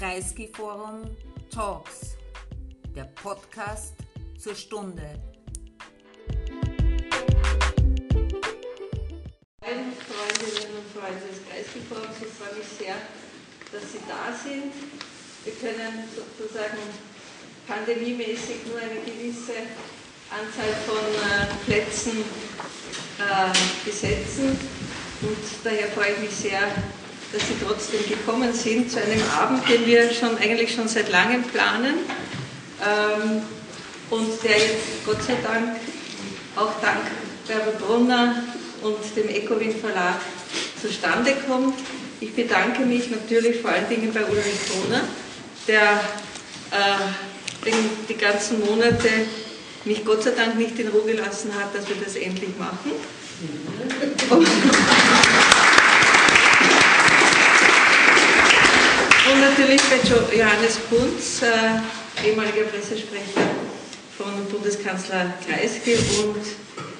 Kreisky Forum Talks, der Podcast zur Stunde. Freundinnen und Freunde des Kreisky Forums, ich freue mich sehr, dass Sie da sind. Wir können sozusagen pandemiemäßig nur eine gewisse Anzahl von äh, Plätzen äh, besetzen und daher freue ich mich sehr, dass Sie trotzdem gekommen sind zu einem Abend, den wir schon eigentlich schon seit langem planen ähm, und der jetzt Gott sei Dank auch dank Bärbel Brunner und dem Ecowin Verlag zustande kommt. Ich bedanke mich natürlich vor allen Dingen bei Ulrich Brunner, der äh, die ganzen Monate mich Gott sei Dank nicht in Ruhe gelassen hat, dass wir das endlich machen. Und Natürlich bei Johannes Kunz, äh, ehemaliger Pressesprecher von Bundeskanzler Kreisky und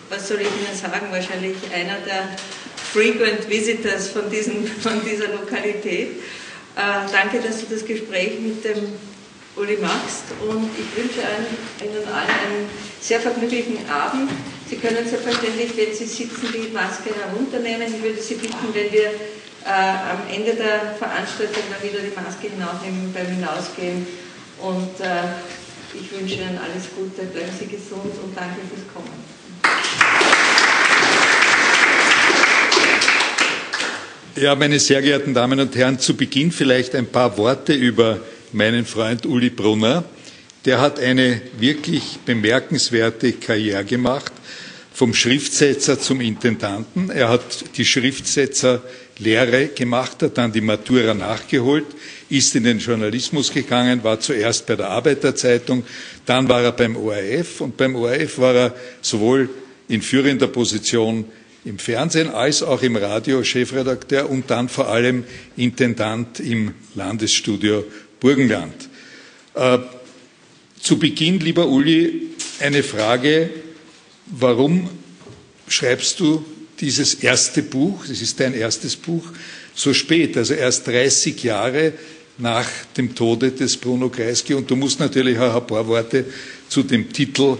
was soll ich Ihnen sagen, wahrscheinlich einer der frequent visitors von, diesen, von dieser Lokalität. Äh, danke, dass du das Gespräch mit dem Uli machst und ich wünsche Ihnen allen einen sehr vergnüglichen Abend. Sie können selbstverständlich, wenn Sie sitzen, die Maske herunternehmen. Ich würde Sie bitten, wenn wir am Ende der Veranstaltung dann wieder die Maske hinaufnehmen beim Hinausgehen. Und äh, ich wünsche Ihnen alles Gute, bleiben Sie gesund und danke fürs Kommen. Ja, meine sehr geehrten Damen und Herren, zu Beginn vielleicht ein paar Worte über meinen Freund Uli Brunner. Der hat eine wirklich bemerkenswerte Karriere gemacht, vom Schriftsetzer zum Intendanten. Er hat die Schriftsetzer Lehre gemacht, hat dann die Matura nachgeholt, ist in den Journalismus gegangen, war zuerst bei der Arbeiterzeitung, dann war er beim ORF und beim ORF war er sowohl in führender Position im Fernsehen als auch im Radio Chefredakteur und dann vor allem Intendant im Landesstudio Burgenland. Äh, zu Beginn, lieber Uli, eine Frage. Warum schreibst du dieses erste Buch, das ist dein erstes Buch, so spät, also erst 30 Jahre nach dem Tode des Bruno Kreisky. Und du musst natürlich auch ein paar Worte zu dem Titel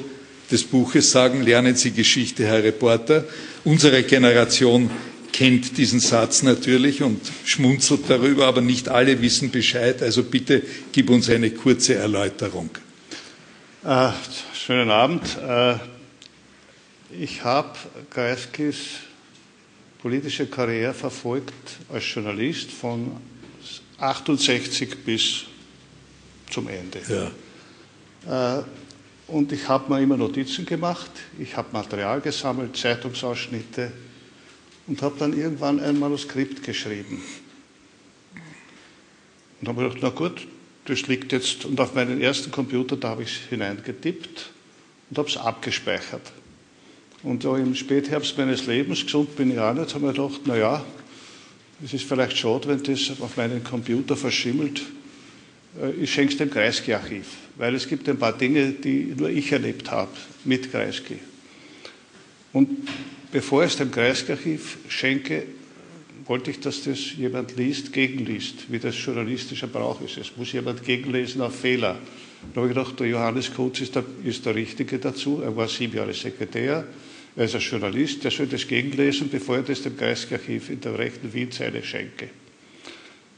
des Buches sagen. Lernen Sie Geschichte, Herr Reporter. Unsere Generation kennt diesen Satz natürlich und schmunzelt darüber, aber nicht alle wissen Bescheid. Also bitte gib uns eine kurze Erläuterung. Äh, schönen Abend. Äh, ich habe Kreiskys politische Karriere verfolgt als Journalist von 68 bis zum Ende. Ja. Äh, und ich habe mir immer Notizen gemacht, ich habe Material gesammelt, Zeitungsausschnitte und habe dann irgendwann ein Manuskript geschrieben. Und habe gedacht, na gut, das liegt jetzt, und auf meinen ersten Computer, da habe ich es hineingetippt und habe es abgespeichert. Und so im Spätherbst meines Lebens, gesund bin ich auch nicht, habe ich gedacht, naja, es ist vielleicht schade, wenn das auf meinen Computer verschimmelt. Äh, ich schenke es dem Kreisky-Archiv, weil es gibt ein paar Dinge, die nur ich erlebt habe mit Kreisky. Und bevor ich es dem Kreisky-Archiv schenke, wollte ich, dass das jemand liest, gegenliest, wie das journalistischer Brauch ist. Es muss jemand gegenlesen auf Fehler. Da habe ich gedacht, der Johannes Kutz ist der, ist der Richtige dazu. Er war sieben Jahre Sekretär, er ist ein Journalist, der soll das gegenlesen, bevor er das dem Kreisarchiv in der rechten Wienzeile schenke.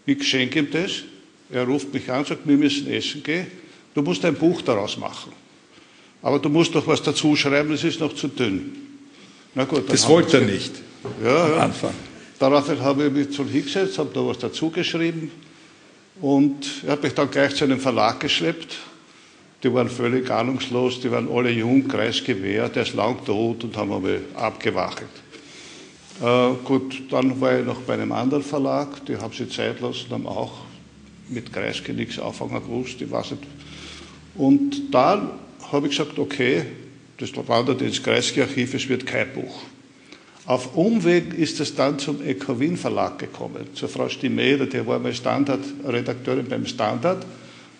Ich schenke ihm das, er ruft mich an und sagt, wir müssen essen gehen, du musst ein Buch daraus machen. Aber du musst doch was dazu schreiben, das ist noch zu dünn. Na gut, das wollte er nicht ja, am Anfang. Daraufhin habe ich mich zu hingesetzt, habe da was dazu geschrieben und er hat mich dann gleich zu einem Verlag geschleppt die waren völlig ahnungslos, die waren alle jung, Kreisgewehr, der ist lang tot und haben einmal abgewacht. Äh, gut, dann war ich noch bei einem anderen Verlag, die haben sich Zeit lassen, haben auch mit Kreisky nichts anfangen gewusst, ich weiß nicht. Und dann habe ich gesagt, okay, das wandert ins Kreisky-Archiv, es wird kein Buch. Auf Umweg ist es dann zum Ecowin Verlag gekommen, zur Frau Stimeder, die war mal Standard-Redakteurin beim Standard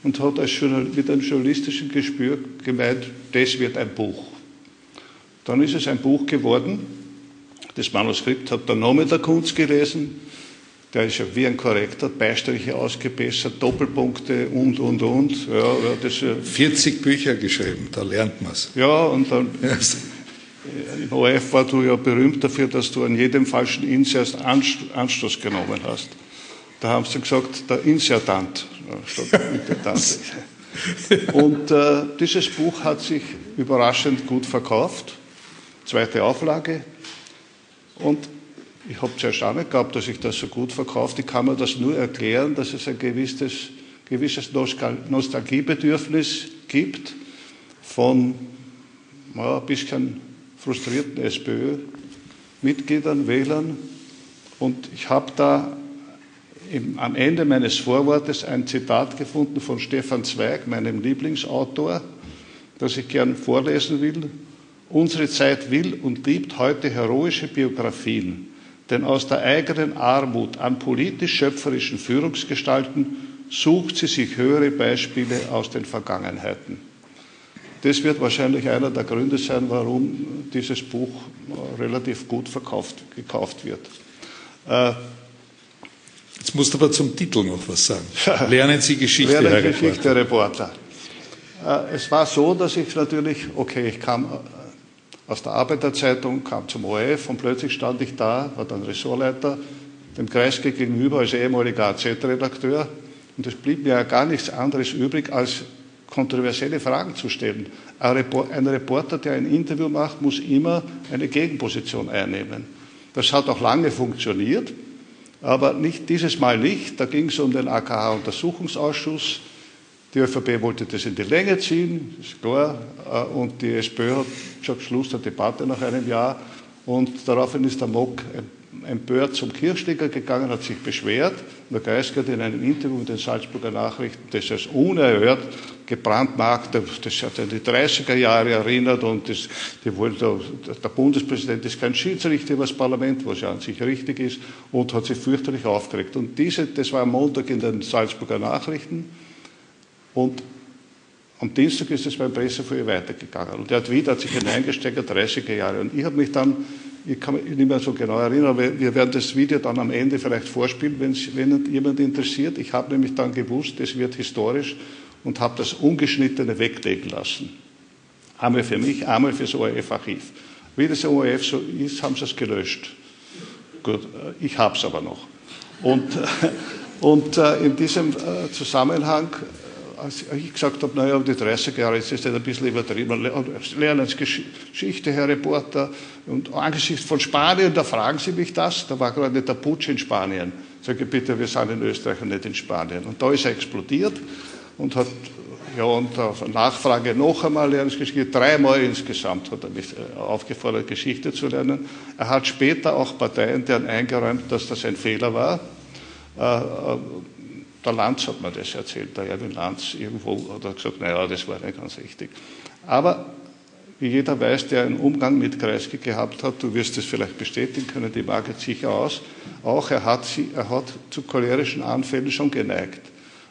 und hat als mit einem journalistischen Gespür gemeint, das wird ein Buch. Dann ist es ein Buch geworden. Das Manuskript hat der Name der Kunst gelesen. der ist ja wie ein Korrektor, Beistriche ausgebessert, Doppelpunkte und, und, und. Ja, ja, das, 40 Bücher geschrieben, da lernt man es. Ja, und dann im ORF war du ja berühmt dafür, dass du an jedem falschen Insert Anstoß genommen hast. Da haben sie gesagt, der Insertant statt Intentant. Und äh, dieses Buch hat sich überraschend gut verkauft. Zweite Auflage. Und ich habe zuerst auch nicht gehabt, dass sich das so gut verkauft. Ich kann mir das nur erklären, dass es ein gewisses, gewisses Nostalgiebedürfnis gibt von ja, ein bisschen frustrierten SPÖ-Mitgliedern, Wählern. Und ich habe da im, am Ende meines Vorwortes ein Zitat gefunden von Stefan Zweig, meinem Lieblingsautor, das ich gern vorlesen will. Unsere Zeit will und liebt heute heroische Biografien, denn aus der eigenen Armut an politisch-schöpferischen Führungsgestalten sucht sie sich höhere Beispiele aus den Vergangenheiten. Das wird wahrscheinlich einer der Gründe sein, warum dieses Buch relativ gut verkauft, gekauft wird. Äh, Jetzt musst du aber zum Titel noch was sagen. Lernen Sie Geschichte, Lernen Herr Geschichte, Reporter. Reporter. Äh, es war so, dass ich natürlich, okay, ich kam äh, aus der Arbeiterzeitung, kam zum ORF und plötzlich stand ich da, war dann Ressortleiter, dem Kreisky gegenüber als ehemaliger AZ-Redakteur. Und es blieb mir ja gar nichts anderes übrig, als kontroversielle Fragen zu stellen. Ein Reporter, der ein Interview macht, muss immer eine Gegenposition einnehmen. Das hat auch lange funktioniert. Aber nicht dieses Mal nicht. Da ging es um den AKH-Untersuchungsausschuss. Die ÖVP wollte das in die Länge ziehen, ist klar. Äh, und die SPÖ hat schon Schluss der Debatte nach einem Jahr. Und daraufhin ist der Mock empört zum Kirchsteiger gegangen, hat sich beschwert. Der hat in einem Interview mit den Salzburger Nachrichten das als unerhört gebrandmarkt, das hat an die 30er Jahre erinnert und das, wollte, der Bundespräsident ist kein Schiedsrichter über das Parlament, was ja an sich richtig ist, und hat sich fürchterlich aufgeregt. Und diese, das war am Montag in den Salzburger Nachrichten und am Dienstag ist es beim Pressefoyer weitergegangen. Und er hat wieder hat sich hineingesteigert, 30er Jahre. Und ich habe mich dann ich kann mich nicht mehr so genau erinnern, aber wir werden das Video dann am Ende vielleicht vorspielen, wenn jemand interessiert. Ich habe nämlich dann gewusst, es wird historisch und habe das Ungeschnittene weglegen lassen. Einmal für mich, einmal fürs ORF-Archiv. Wie das ORF so ist, haben sie es gelöscht. Gut, äh, ich habe es aber noch. Und, und äh, in diesem äh, Zusammenhang als ich gesagt habe, naja, die 30er Jahre ist das ein bisschen übertrieben, lernen Sie Geschichte, Herr Reporter, und angesichts von Spanien, da fragen Sie mich das, da war gerade der Putsch in Spanien. Sage ich, bitte, wir sind in Österreich und nicht in Spanien. Und da ist er explodiert und hat, ja, und auf Nachfrage noch einmal Lerngeschichte, dreimal insgesamt hat er mich äh, aufgefordert, Geschichte zu lernen. Er hat später auch Parteien deren eingeräumt, dass das ein Fehler war. Der Lanz hat mir das erzählt, der Erwin Lanz irgendwo hat er gesagt, naja, das war nicht ganz richtig. Aber wie jeder weiß, der einen Umgang mit Kreisky gehabt hat, du wirst es vielleicht bestätigen können, die mag jetzt sicher aus, auch er hat, sie, er hat zu cholerischen Anfällen schon geneigt.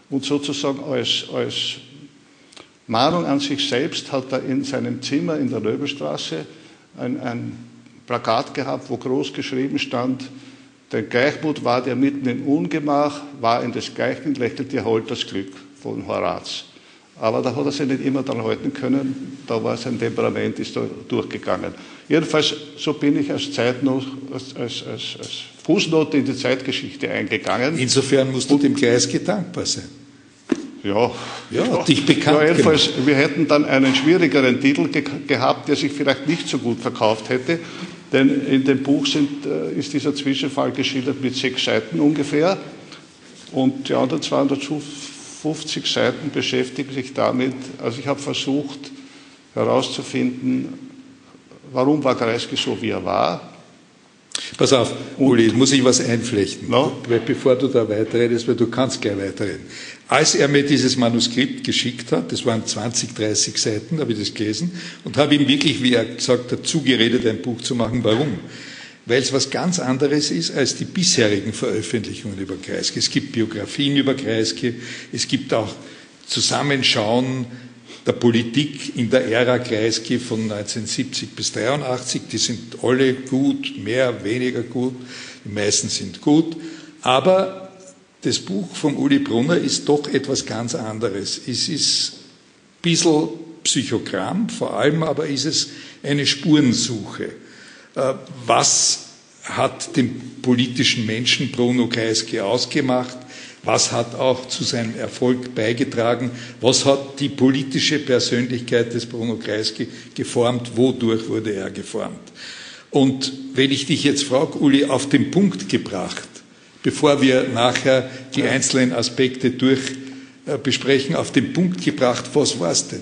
Und sozusagen als, als Mahnung an sich selbst hat er in seinem Zimmer in der Löbelstraße ein, ein Plakat gehabt, wo groß geschrieben stand, der Gleichmut war der mitten im Ungemach, war in des Gleichen lächelt ihr Holt das Glück von Horaz. Aber da hat er sich nicht immer dran halten können, da war sein Temperament ist da durchgegangen. Jedenfalls, so bin ich als, Zeitnot, als, als, als, als Fußnote in die Zeitgeschichte eingegangen. Insofern musst du dem Kreisky dankbar sein. Ja, ja, ja, dich bekannt ja, jedenfalls, gemacht. wir hätten dann einen schwierigeren Titel ge gehabt, der sich vielleicht nicht so gut verkauft hätte. Denn in dem Buch sind, äh, ist dieser Zwischenfall geschildert mit sechs Seiten ungefähr. Und die anderen 250 Seiten beschäftigen sich damit. Also ich habe versucht herauszufinden, warum war Kreisky so, wie er war. Pass auf, Uli, muss ich was einflechten, no? bevor du da weiterredest, weil du kannst gleich weiterreden. Als er mir dieses Manuskript geschickt hat, das waren 20, 30 Seiten, habe ich das gelesen und habe ihm wirklich, wie er gesagt hat, zugeredet, ein Buch zu machen. Warum? Weil es was ganz anderes ist als die bisherigen Veröffentlichungen über Kreisky. Es gibt Biografien über Kreisky, es gibt auch Zusammenschauen der Politik in der Ära Kreisky von 1970 bis 1983. Die sind alle gut, mehr, weniger gut. Die meisten sind gut. Aber das Buch von Uli Brunner ist doch etwas ganz anderes. Es ist ein bisschen Psychogramm, vor allem aber ist es eine Spurensuche. Äh, was hat den politischen Menschen Bruno Kreisky ausgemacht? Was hat auch zu seinem Erfolg beigetragen? Was hat die politische Persönlichkeit des Bruno Kreisky geformt? Wodurch wurde er geformt? Und wenn ich dich jetzt frage, Uli, auf den Punkt gebracht, bevor wir nachher die einzelnen Aspekte durch äh, besprechen, auf den Punkt gebracht, was war es denn?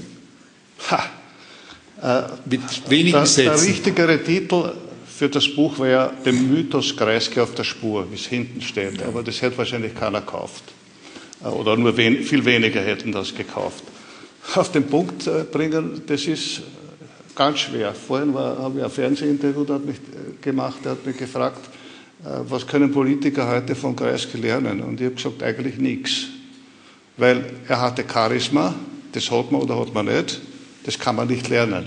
Ha. Äh, Mit wenigen der, Sätzen. Der richtigere Titel für das Buch wäre ja dem Mythos Kreisky auf der Spur, wie es hinten steht. Aber das hätte wahrscheinlich keiner gekauft. Äh, oder nur wen, viel weniger hätten das gekauft. Auf den Punkt bringen, das ist ganz schwer. Vorhin habe ich ein Fernsehinterview hat mich gemacht, der hat mich gefragt, was können Politiker heute von Kreisky lernen? Und ich habe gesagt, eigentlich nichts. Weil er hatte Charisma, das hat man oder hat man nicht, das kann man nicht lernen.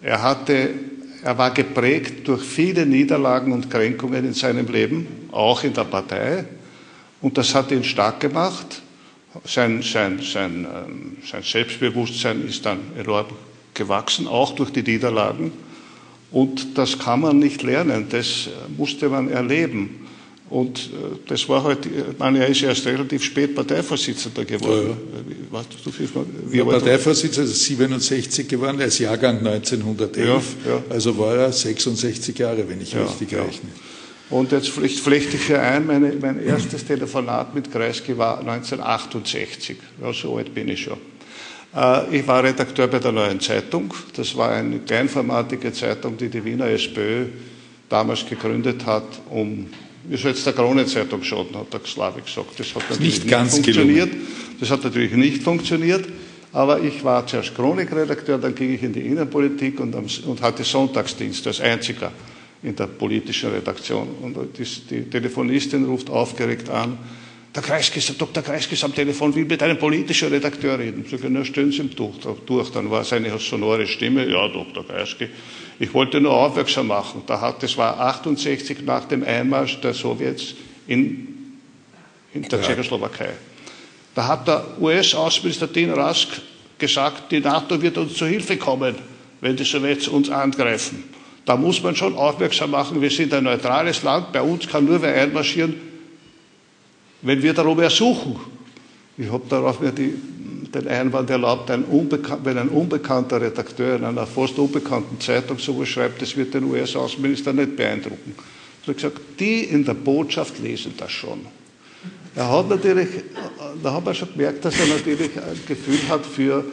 Er hatte er war geprägt durch viele Niederlagen und Kränkungen in seinem Leben, auch in der Partei. Und das hat ihn stark gemacht. Sein, sein, sein, ähm, sein Selbstbewusstsein ist dann enorm gewachsen, auch durch die Niederlagen. Und das kann man nicht lernen, das musste man erleben. Und äh, das war halt, ich meine, er ist erst relativ spät Parteivorsitzender geworden. Ja, ja. du, wie ja, Parteivorsitzender ist 67 geworden, er ist Jahrgang 1911, ja, ja. also war er 66 Jahre, wenn ich richtig rechne. Und jetzt flechte ich hier ein, meine, mein erstes Telefonat mit Kreisky war 1968, ja, so alt bin ich schon. Äh, ich war Redakteur bei der Neuen Zeitung, das war eine kleinformatige Zeitung, die die Wiener SPÖ damals gegründet hat, um soll jetzt der Kronenzeitung schaden, hat der Slavi gesagt. Das hat natürlich nicht, nicht funktioniert. Gelungen. Das hat natürlich nicht funktioniert. Aber ich war zuerst Chronikredakteur, dann ging ich in die Innenpolitik und, und hatte Sonntagsdienst als einziger in der politischen Redaktion. Und die, die Telefonistin ruft aufgeregt an, der Kreisky, Dr. Kreisky ist am Telefon, will mit einem politischen Redakteur reden. Ich sage, na, stellen Sie ihm durch, durch. Dann war seine sonore Stimme, ja, Dr. Kreisky, ich wollte nur aufmerksam machen. Da hat, das war 68 nach dem Einmarsch der Sowjets in, in der ja. Tschechoslowakei. Da hat der US-Außenminister Dean Rusk gesagt, die NATO wird uns zu Hilfe kommen, wenn die Sowjets uns angreifen. Da muss man schon aufmerksam machen, wir sind ein neutrales Land, bei uns kann nur wer einmarschieren, wenn wir darum ersuchen. Ich habe darauf mir die den Einwand erlaubt, ein wenn ein unbekannter Redakteur in einer fast unbekannten Zeitung sowas schreibt, das wird den US-Außenminister nicht beeindrucken. So gesagt, die in der Botschaft lesen das schon. Er hat natürlich, da hat man schon gemerkt, dass er natürlich ein Gefühl hat für,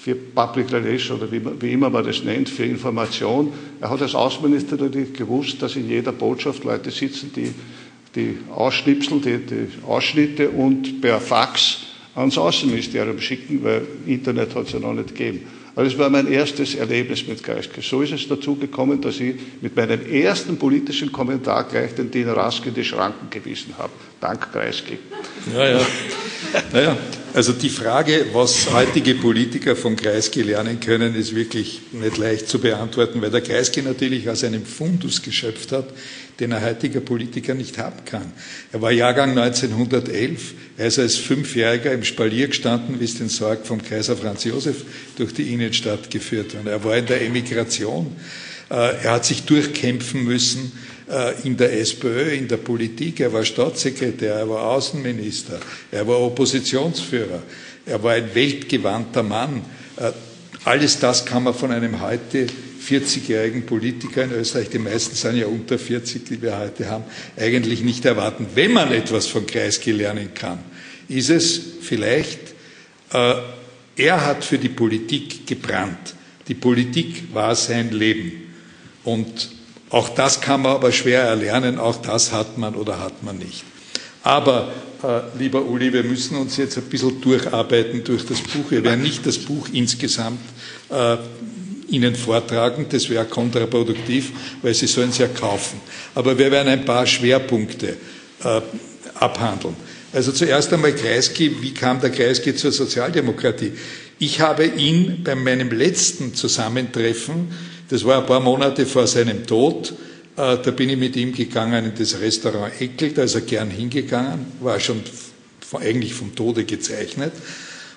für Public Relation oder wie, wie, immer man das nennt, für Information. Er hat als Außenminister natürlich gewusst, dass in jeder Botschaft Leute sitzen, die die Ausschnipsel, die, die Ausschnitte und per Fax ans Außenministerium schicken, weil Internet hat es ja noch nicht gegeben. Aber das war mein erstes Erlebnis mit Kreisky. So ist es dazu gekommen, dass ich mit meinem ersten politischen Kommentar gleich den Diener Rask in die Schranken gewiesen habe. Dank Kreisky. Ja, ja. Naja, also die Frage, was heutige Politiker von Kreisky lernen können, ist wirklich nicht leicht zu beantworten, weil der Kreisky natürlich aus einem Fundus geschöpft hat, den ein heutiger Politiker nicht haben kann. Er war Jahrgang 1911, er ist als Fünfjähriger im Spalier gestanden, wie es den Sorg vom Kaiser Franz Josef durch die Innenstadt geführt hat. Er war in der Emigration. Äh, er hat sich durchkämpfen müssen äh, in der SPÖ, in der Politik. Er war Staatssekretär, er war Außenminister, er war Oppositionsführer, er war ein weltgewandter Mann. Äh, alles das kann man von einem heute 40-jährigen Politiker in Österreich, die meisten sind ja unter 40, die wir heute haben, eigentlich nicht erwarten. Wenn man etwas von Kreisky lernen kann, ist es vielleicht, äh, er hat für die Politik gebrannt. Die Politik war sein Leben. Und auch das kann man aber schwer erlernen, auch das hat man oder hat man nicht. Aber, äh, lieber Uli, wir müssen uns jetzt ein bisschen durcharbeiten durch das Buch. Wir werden nicht das Buch insgesamt äh, Ihnen vortragen. Das wäre kontraproduktiv, weil Sie sollen es ja kaufen. Aber wir werden ein paar Schwerpunkte äh, abhandeln. Also zuerst einmal Kreisky. Wie kam der Kreisky zur Sozialdemokratie? Ich habe ihn bei meinem letzten Zusammentreffen, das war ein paar Monate vor seinem Tod, Äh, da bin ich mit ihm gegangen in das Restaurant Eckel, da ist er gern hingegangen, war schon eigentlich vom Tode gezeichnet.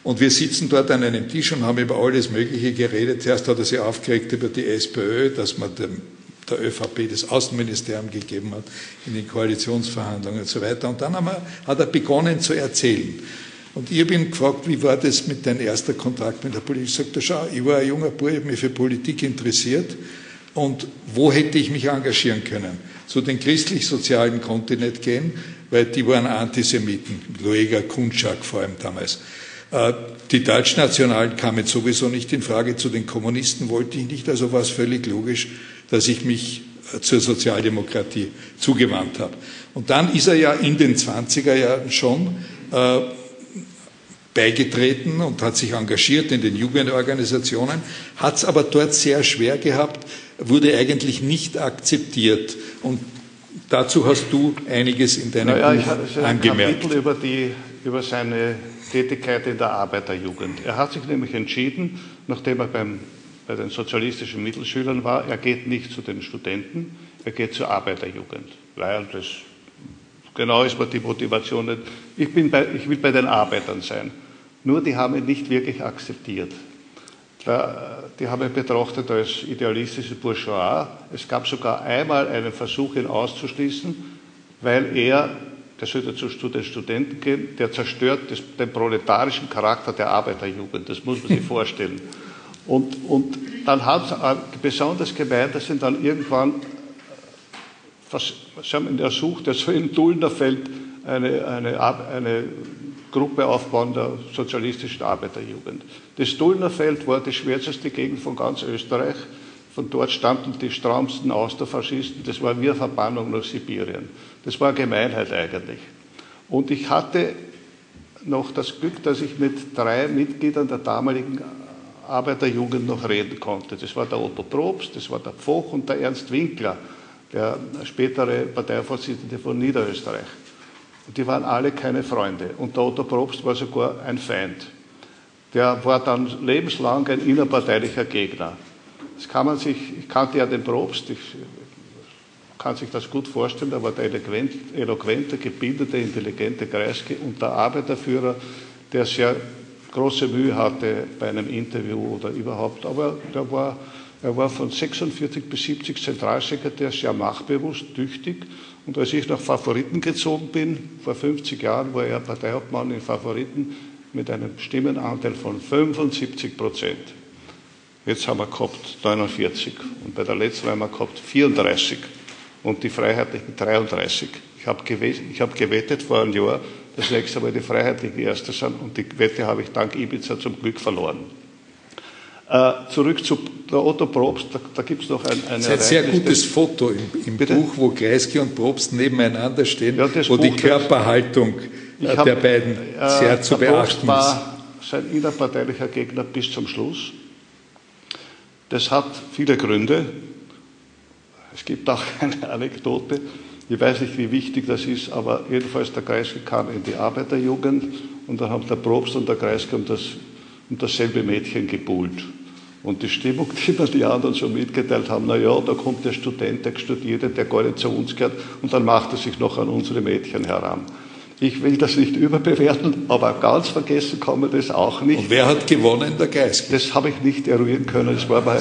Und wir sitzen dort an einem Tisch und haben über alles Mögliche geredet. Zuerst hat er sich aufgeregt über die SPÖ, dass man dem, der ÖVP das Außenministerium gegeben hat in den Koalitionsverhandlungen und so weiter. Und dann wir, hat er begonnen zu erzählen. Und ich habe ihn gefragt, wie war das mit deinem ersten Kontakt mit der Politik? Ich sagte, schau, ich war ein junger Bub, ich habe mich für Politik interessiert und wo hätte ich mich engagieren können? Zu den christlich-sozialen konnte ich nicht gehen, weil die waren Antisemiten, Lueger, Kunschak vor allem damals. Äh, die Deutschnationalen kamen sowieso nicht in Frage, zu den Kommunisten wollte ich nicht, also war es völlig logisch, dass ich mich äh, zur Sozialdemokratie zugewandt habe. Und dann ist er ja in den 20er Jahren schon äh, beigetreten und hat sich engagiert in den Jugendorganisationen, hat es aber dort sehr schwer gehabt, wurde eigentlich nicht akzeptiert. Und dazu hast du einiges in deinem naja, Buch ich hatte angemerkt. Kapitel über, die, über seine Tätigkeit in der Arbeiterjugend. Er hat sich nämlich entschieden, nachdem er beim, bei den sozialistischen Mittelschülern war, er geht nicht zu den Studenten, er geht zur Arbeiterjugend, weil das genau ist mir die Motivation. Ich, bin bei, ich will bei den Arbeitern sein. Nur die haben ihn nicht wirklich akzeptiert. Die haben ihn betrachtet als idealistische Bourgeois. Es gab sogar einmal einen Versuch, ihn auszuschließen, weil er, der sollte zu den Studenten gehen, der zerstört den proletarischen Charakter der Arbeiterjugend. Das muss man sich vorstellen. Und, und dann hat es besonders gemeint, dass ihn dann irgendwann, was, sie haben ihn ersucht, er soll in Dullnerfeld eine, eine, eine Gruppe aufbauen der sozialistischen Arbeiterjugend. Das Dullnerfeld war die schwärzeste Gegend von ganz Österreich. Von dort stammten die strammsten Austerfaschisten. Das war wie eine Verbannung nach Sibirien. Das war Gemeinheit eigentlich. Und ich hatte noch das Glück, dass ich mit drei Mitgliedern der damaligen Arbeiterjugend noch reden konnte. Das war der Otto Probst, das war der Pfoch und der Ernst Winkler, der spätere Parteivorsitzende von Niederösterreich. Und die waren alle keine Freunde. Und der Otto Probst war sogar ein Feind. Der war dann lebenslang ein innerparteilicher Gegner. Das kann man sich, ich kannte ja den Probst, ich kann sich das gut vorstellen, er war der eloquente, gebildete, intelligente Kreisky und der Arbeiterführer, der sehr große Mühe hatte bei einem Interview oder überhaupt. Aber der war, er war von 46 bis 70 Zentralsekretär sehr machtbewusst, tüchtig und als ich nach Favoriten gezogen bin, vor 50 Jahren, war er Parteihauptmann in Favoriten mit einem Stimmenanteil von 75 Prozent. Jetzt haben wir gehabt 49 und bei der letzten haben wir gehabt 34 und die Freiheitlichen 33. Ich habe gewettet, hab gewettet vor einem Jahr, dass nächste Mal die Freiheitlichen Erste sind und die Wette habe ich dank Ibiza zum Glück verloren. Äh, zurück zu Otto Probst, da, da gibt es noch ein, ein ein sehr gutes Foto im, im Buch, wo Kreisky und Probst nebeneinander stehen, ja, wo Buch, die Körperhaltung äh, hab, der beiden äh, sehr zu beachten Probst war sein innerparteilicher Gegner bis zum Schluss. Das hat viele Gründe. Es gibt auch eine Anekdote. Ich weiß nicht, wie wichtig das ist, aber jedenfalls der Kreisky kam in die Arbeiterjugend und dann haben der Probst und der Kreisky um, das, um dasselbe Mädchen gebuhlt. Und die Stimmung, die mir die anderen so mitgeteilt haben, na ja, da kommt der Student, der Studierte, der gar nicht zu uns gehört, und dann macht er sich noch an unsere Mädchen heran. Ich will das nicht überbewerten, aber ganz vergessen kann man das auch nicht. Und wer hat gewonnen? Der Kreisky? Das habe ich nicht eruieren können. Das war bei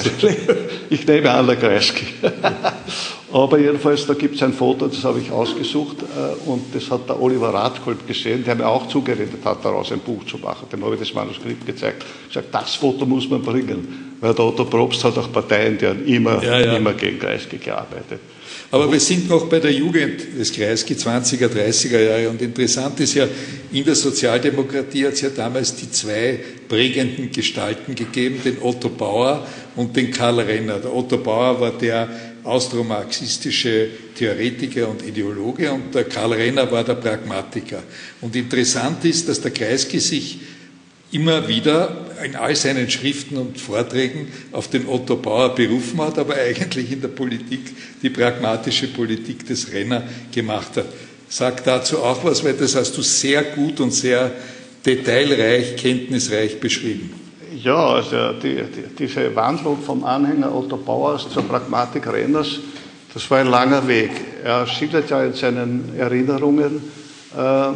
ich nehme an, der Kreisky. aber jedenfalls, da gibt es ein Foto, das habe ich ausgesucht äh, und das hat der Oliver Radkolb gesehen, der mir auch zugeredet hat, daraus ein Buch zu machen. Dem habe ich das Manuskript gezeigt. Ich gesagt, das Foto muss man bringen, weil der Otto Probst hat auch Parteien, die haben immer, ja, ja. immer gegen Kreisky gearbeitet. Aber wir sind noch bei der Jugend des Kreisky 20er, 30er Jahre und interessant ist ja, in der Sozialdemokratie hat es ja damals die zwei prägenden Gestalten gegeben, den Otto Bauer und den Karl Renner. Der Otto Bauer war der austromarxistische Theoretiker und Ideologe und der Karl Renner war der Pragmatiker. Und interessant ist, dass der Kreisky sich immer wieder in all seinen Schriften und Vorträgen auf den Otto Bauer berufen hat, aber eigentlich in der Politik die pragmatische Politik des Renner gemacht hat. Sag dazu auch was, weil das hast du sehr gut und sehr detailreich, kenntnisreich beschrieben. Ja, also die, die, diese Wandlung vom Anhänger Otto Bauers zur Pragmatik Renners, Das war ein langer Weg. Er schildert ja in seinen Erinnerungen, ähm,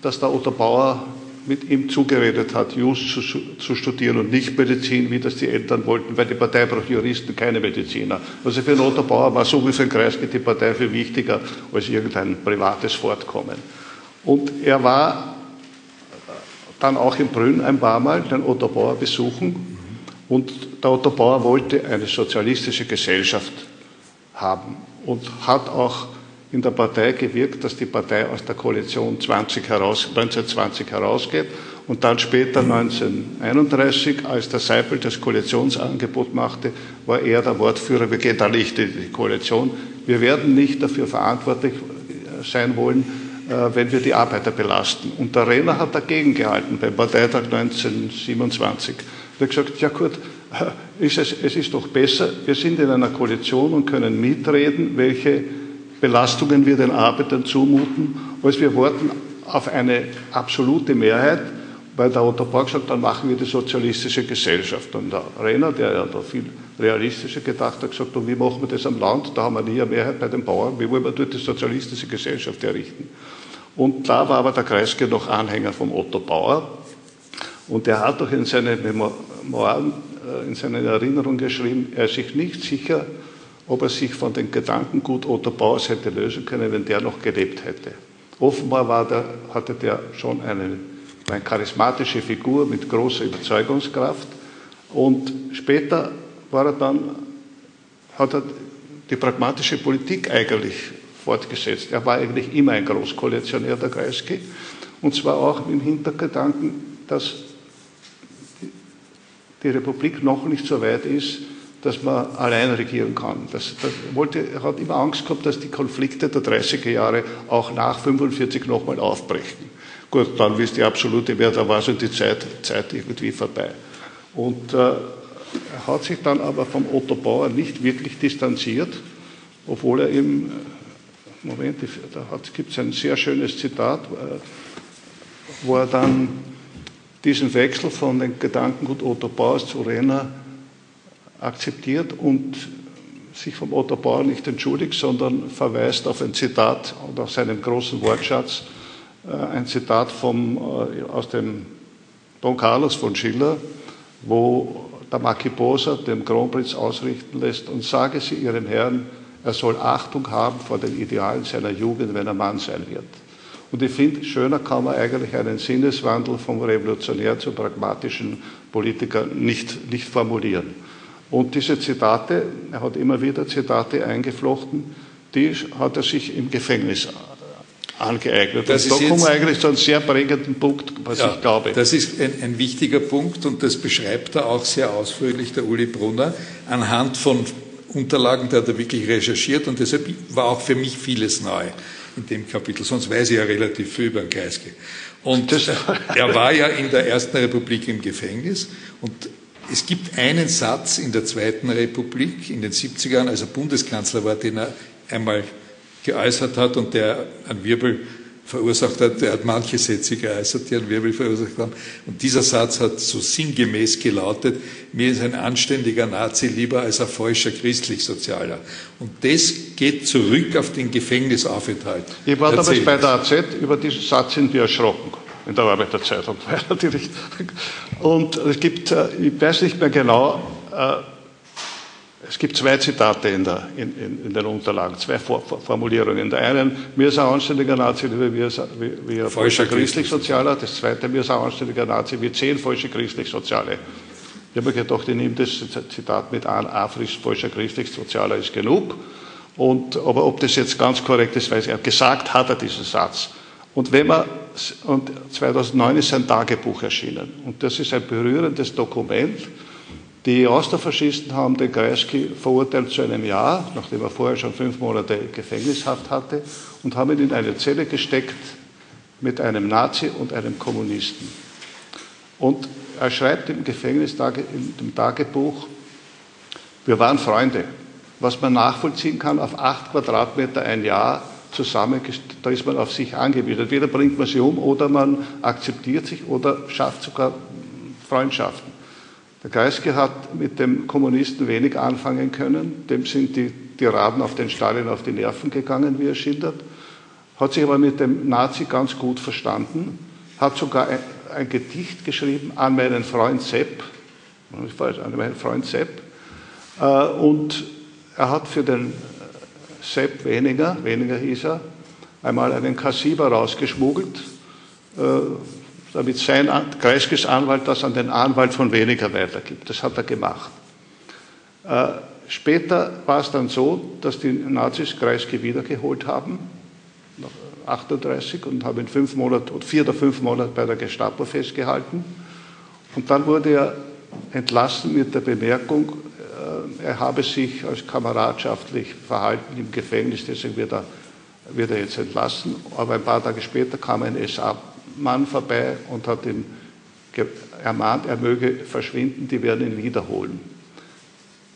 dass der Otto Bauer mit ihm zugeredet hat, Just zu, zu, studieren und nicht Medizin, wie das die Eltern wollten, weil die Partei braucht Juristen, keine Mediziner. Also für Otto Bauer war so wie für den Kreisky die Partei viel wichtiger als irgendein privates Fortkommen. Und er war dann auch in Brünn ein paar Mal den Otto Bauer besuchen und der Otto Bauer wollte eine sozialistische Gesellschaft haben und hat auch in der Partei gewirkt, dass die Partei aus der Koalition 20 heraus, 1920 herausgeht und dann später 1931, als der Seipel das Koalitionsangebot machte, war er der Wortführer, wir gehen da nicht in die Koalition, wir werden nicht dafür verantwortlich äh, sein wollen, äh, wenn wir die Arbeiter belasten. Und der Renner hat dagegen gehalten beim Parteitag 1927. Er hat gesagt, ja gut, ist es, es ist doch besser, wir sind in einer Koalition und können mitreden, welche Belastungen wir den Arbeitern zumuten, als wir warten auf eine absolute Mehrheit, weil der Otto Borg sagt, dann machen wir die sozialistische Gesellschaft. Und der Renner, der ja da viel realistischer gedacht hat, gesagt, und wie machen wir das am Land? Da haben wir nie eine Mehrheit bei den Bauern. Wie wollen wir dort die sozialistische Gesellschaft errichten? Und da war aber der Kreisky noch Anhänger von Otto Bauer. Und er hat doch in seinen Memoiren, äh, in seinen Erinnerungen geschrieben, er ist sich nicht sicher, ob er sich von den Gedankengut Otto Bauers hätte lösen können, wenn der noch gelebt hätte. Offenbar war der, hatte der schon eine, eine charismatische Figur mit großer Überzeugungskraft und später war er dann, hat er die pragmatische Politik eigentlich fortgesetzt. Er war eigentlich immer ein Großkoalitionär der Kreisky und zwar auch im Hintergedanken, dass die Republik noch nicht so weit ist, dass man allein regieren kann. Das, das wollte, er hat immer Angst gehabt, dass die Konflikte der 30er Jahre auch nach 45 nochmal aufbrechen. Gut, dann, es die absolute Mehrheit da war, so die Zeit, Zeit irgendwie vorbei. Und äh, er hat sich dann aber vom Otto Bauer nicht wirklich distanziert, obwohl er im äh, Moment, da gibt es ein sehr schönes Zitat, äh, wo er dann diesen Wechsel von den Gedankengut Otto Bauers zu Renner akzeptiert und sich vom Otto Bauer nicht entschuldigt, sondern verweist auf ein Zitat und auf seinen großen Wortschatz, äh, ein Zitat vom, äh, aus dem Don Carlos von Schiller, wo der Marquis Posa dem Kronprinz ausrichten lässt und sage sie ihrem Herrn, er soll Achtung haben vor den Idealen seiner Jugend, wenn er Mann sein wird. Und ich finde, schöner kann man eigentlich einen Sinneswandel vom Revolutionär zum pragmatischen Politiker nicht, nicht formulieren. Und diese Zitate, er hat immer wieder Zitate eingeflochten, die hat er sich im Gefängnis angeeignet. Das und da kommen wir eigentlich zu einem sehr prägenden Punkt, was ja, ich glaube. Das ist ein, ein, wichtiger Punkt und das beschreibt er auch sehr ausführlich, der Uli Brunner, anhand von Unterlagen, da hat er wirklich recherchiert und deshalb war auch für mich vieles neu in dem Kapitel, sonst weiß ich ja relativ viel über den Kreisky. Und er war ja in der Ersten Republik im Gefängnis und es gibt einen Satz in der Zweiten Republik in den 70er Jahren, als er Bundeskanzler war, den er einmal geäußert hat und der einen Wirbel verursacht hat. Er hat manche Sätze geäußert, die einen Wirbel verursacht haben. Und dieser Satz hat so sinngemäß gelautet, mir ist ein anständiger Nazi lieber als ein falscher christlich-sozialer. Und das geht zurück auf den Gefängnisaufenthalt. Ich war damals bei der AZ, über diesen Satz sind wir erschrocken in der Arbeiterzeitung. natürlich. Und es gibt, äh, ich weiß nicht mehr genau, äh, es gibt zwei Zitate in, der, in, in, in den Unterlagen, zwei Formulierungen. In der einen, mir ist ein anständiger Nazi, wie, wie, wie ein falscher christlich-sozialer. Das zweite, mir ist ein anständiger Nazi, wie zehn falsche christlich-soziale. Ich habe mir gedacht, ich nehme das Zitat mit an, ein falscher christlich-sozialer ist genug. Und, aber ob das jetzt ganz korrekt ist, weiß ich nicht. Gesagt hat er diesen Satz. Und wenn man, und 2009 ist sein Tagebuch erschienen. Und das ist ein berührendes Dokument. Die Austerfaschisten haben den Kreisky verurteilt zu einem Jahr, nachdem er vorher schon fünf Monate Gefängnishaft hatte, und haben ihn in eine Zelle gesteckt mit einem Nazi und einem Kommunisten. Und er schreibt im Gefängnis, in dem Tagebuch, wir waren Freunde. Was man nachvollziehen kann, auf acht Quadratmeter ein Jahr zusammengestellt, da ist man auf sich angewiesen. Entweder bringt man sie um oder man akzeptiert sich oder schafft sogar Freundschaften. Der Kreisky hat mit dem Kommunisten wenig anfangen können, dem sind die, Tiraden auf den Stalin auf die Nerven gegangen, wie er schildert, hat sich aber mit dem Nazi ganz gut verstanden, hat sogar ein, ein Gedicht geschrieben an meinen Freund Sepp, an meinen Freund Sepp, äh, und er hat für den Sepp Weniger, Weniger hieß er, einmal einen Kassiber rausgeschmuggelt, äh, damit sein Kreiskes Anwalt das an den Anwalt von Weniger weitergibt. Das hat er gemacht. Äh, später war es dann so, dass die Nazis Kreisky wiedergeholt haben, 38, und haben ihn fünf Monate, vier oder fünf Monate bei der Gestapo festgehalten. Und dann wurde er entlassen mit der Bemerkung, er habe sich als kameradschaftlich verhalten im Gefängnis, deswegen wird er, wird er jetzt entlassen. Aber ein paar Tage später kam ein SA-Mann vorbei und hat ihn ermahnt, er möge verschwinden, die werden ihn wiederholen.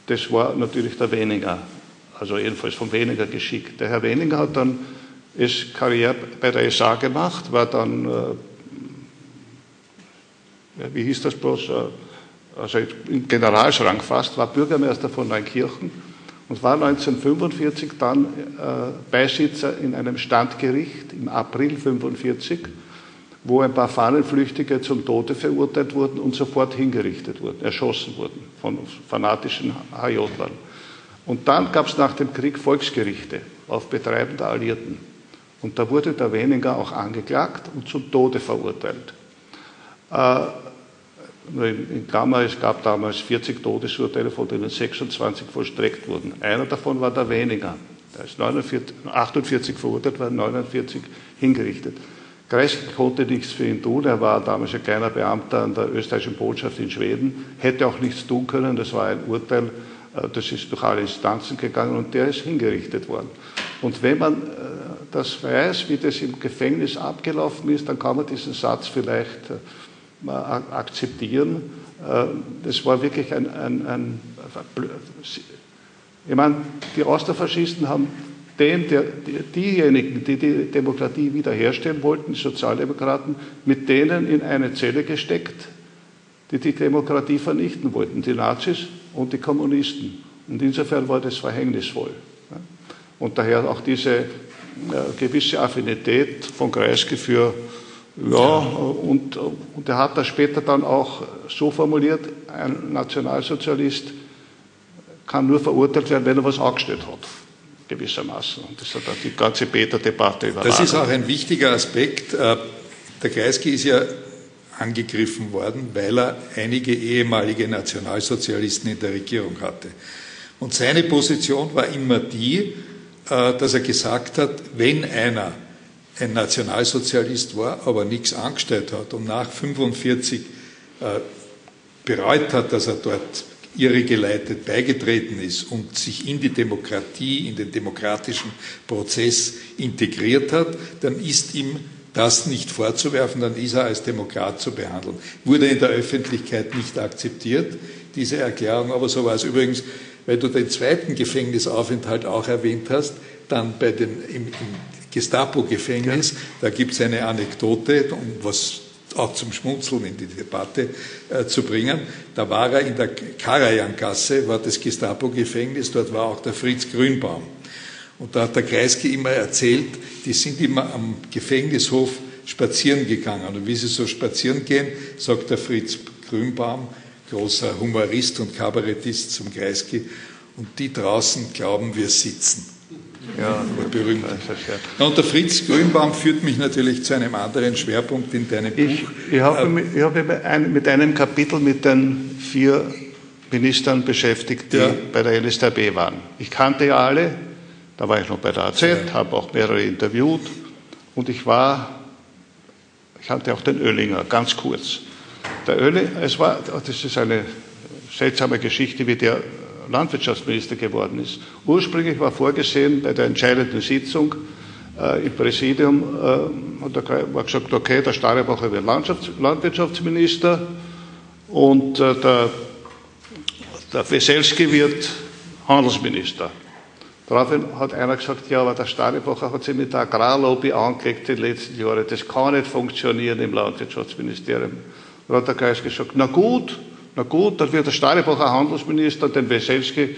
Das war natürlich der Weniger, also jedenfalls vom Weniger geschickt. Der Herr Weniger hat dann ist Karriere bei der SA gemacht, war dann, äh, wie hieß das bloß, äh, also im Generalsrang fast, war Bürgermeister von Neunkirchen und war 1945 dann äh, Beisitzer in einem Standgericht im April 1945, wo ein paar Fahnenflüchtige zum Tode verurteilt wurden und sofort hingerichtet wurden, erschossen wurden von fanatischen HJ-Lern. Und dann gab es nach dem Krieg Volksgerichte auf Betreiben der Alliierten. Und da wurde der Weninger auch angeklagt und zum Tode verurteilt. Äh, in Klammer, es gab damals 40 Todesurteile, von denen 26 vollstreckt wurden. Einer davon war der Weninger. Der ist 49, 48 verurteilt worden, 49 hingerichtet. Kreisky konnte nichts für ihn tun. Er war damals ein kleiner Beamter an der österreichischen Botschaft in Schweden, hätte auch nichts tun können. Das war ein Urteil, äh, das ist durch alle Instanzen gegangen und der ist hingerichtet worden. Und wenn man äh, das weiß, wie das im Gefängnis abgelaufen ist, dann kann man diesen Satz vielleicht äh, akzeptieren. Äh, das war wirklich ein, ein, ein ich meine, die Osterfaschisten haben den, der, diejenigen, die die Demokratie wiederherstellen wollten, die Sozialdemokraten, mit denen in eine Zelle gesteckt, die die Demokratie vernichten wollten, die Nazis und die Kommunisten. Und insofern war das verhängnisvoll. Und daher auch diese äh, gewisse Affinität von Kreisky für ja, und, und er hat das später dann auch so formuliert, ein Nationalsozialist kann nur verurteilt werden, wenn er was angestellt hat, gewissermaßen. Und das hat auch die ganze Peter-Debatte überlagert. Das ist auch ein wichtiger Aspekt. Äh, der Kreisky ist ja angegriffen worden, weil er einige ehemalige Nationalsozialisten in der Regierung hatte. Und seine Position war immer die, äh, dass er gesagt hat, wenn einer ein Nationalsozialist war, aber nichts angestellt hat und nach 1945 äh, bereut hat, dass er dort irregeleitet beigetreten ist und sich in die Demokratie, in den demokratischen Prozess integriert hat, dann ist ihm das nicht vorzuwerfen, dann ist er als Demokrat zu behandeln. Wurde in der Öffentlichkeit nicht akzeptiert, diese Erklärung, aber so war es übrigens, weil du den zweiten Gefängnisaufenthalt auch erwähnt hast, dann bei den, im, im Gestapo-Gefängnis. Da gibt es eine Anekdote, um was auch zum Schmunzeln in die Debatte äh, zu bringen. Da war er in der Karajangasse, war das Gestapo-Gefängnis, dort war auch der Fritz Grünbaum. Und da hat der Kreisky immer erzählt, die sind immer am Gefängnishof spazieren gegangen. Und wie sie so spazieren gehen, sagt der Fritz Grünbaum, großer Humorist und Kabarettist zum Kreisky, und die draußen glauben, wir sitzen. Ja, berühmt. Und der Fritz Grünbaum führt mich natürlich zu einem anderen Schwerpunkt in deinem Buch. Ich, ich habe mich, ich habe mit einem Kapitel mit den vier Ministern beschäftigt, die ja. bei der NSDAP waren. Ich kannte ja alle, da war ich noch bei der AZ, ja. habe auch mehrere interviewt und ich war, ich kannte auch den Oellinger, ganz kurz. Der Oellinger, es war, das ist eine seltsame Geschichte, wie der Landwirtschaftsminister geworden ist. Ursprünglich war vorgesehen bei der entscheidenden Sitzung äh, im Präsidium, äh, hat er war gesagt, okay, der Starebacher wird Landwirtschaftsminister und äh, der, der Weselski wird Handelsminister. Daraufhin hat einer gesagt, ja, aber der Starebacher hat sich mit der Agrarlobby angelegt in den letzten Jahren. Das kann nicht funktionieren im Landwirtschaftsministerium. Dann hat der Geist gesagt, na gut, na gut, dann wird der Steinbacher Handelsminister den Weselski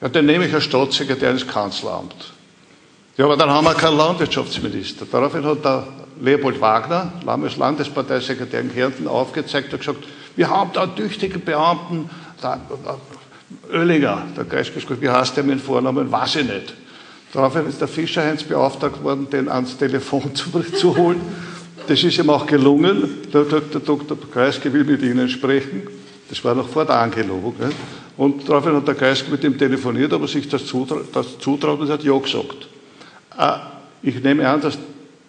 Ja, den nehme ich als Staatssekretär ins Kanzleramt. Ja, aber dann haben wir keinen Landwirtschaftsminister. Daraufhin hat der Leopold Wagner, als Landesparteisekretär in Kärnten, aufgezeigt und gesagt, wir haben da einen tüchtigen Beamten, der, Oellinger, der Geistgeschäft, wie heißt der mit Vornamen, weiß ich nicht. Daraufhin ist der Fischerheinz beauftragt worden, den ans Telefon zu, zu holen. Das ist ihm auch gelungen. Der Dr. Dr. Kreisky will mit Ihnen sprechen. Das war noch vor der Angelobung. Ne? Und daraufhin hat der Kreisky mit ihm telefoniert, aber sich das zutraut, das zutraut und hat Ja gesagt. Äh, ich nehme an, dass,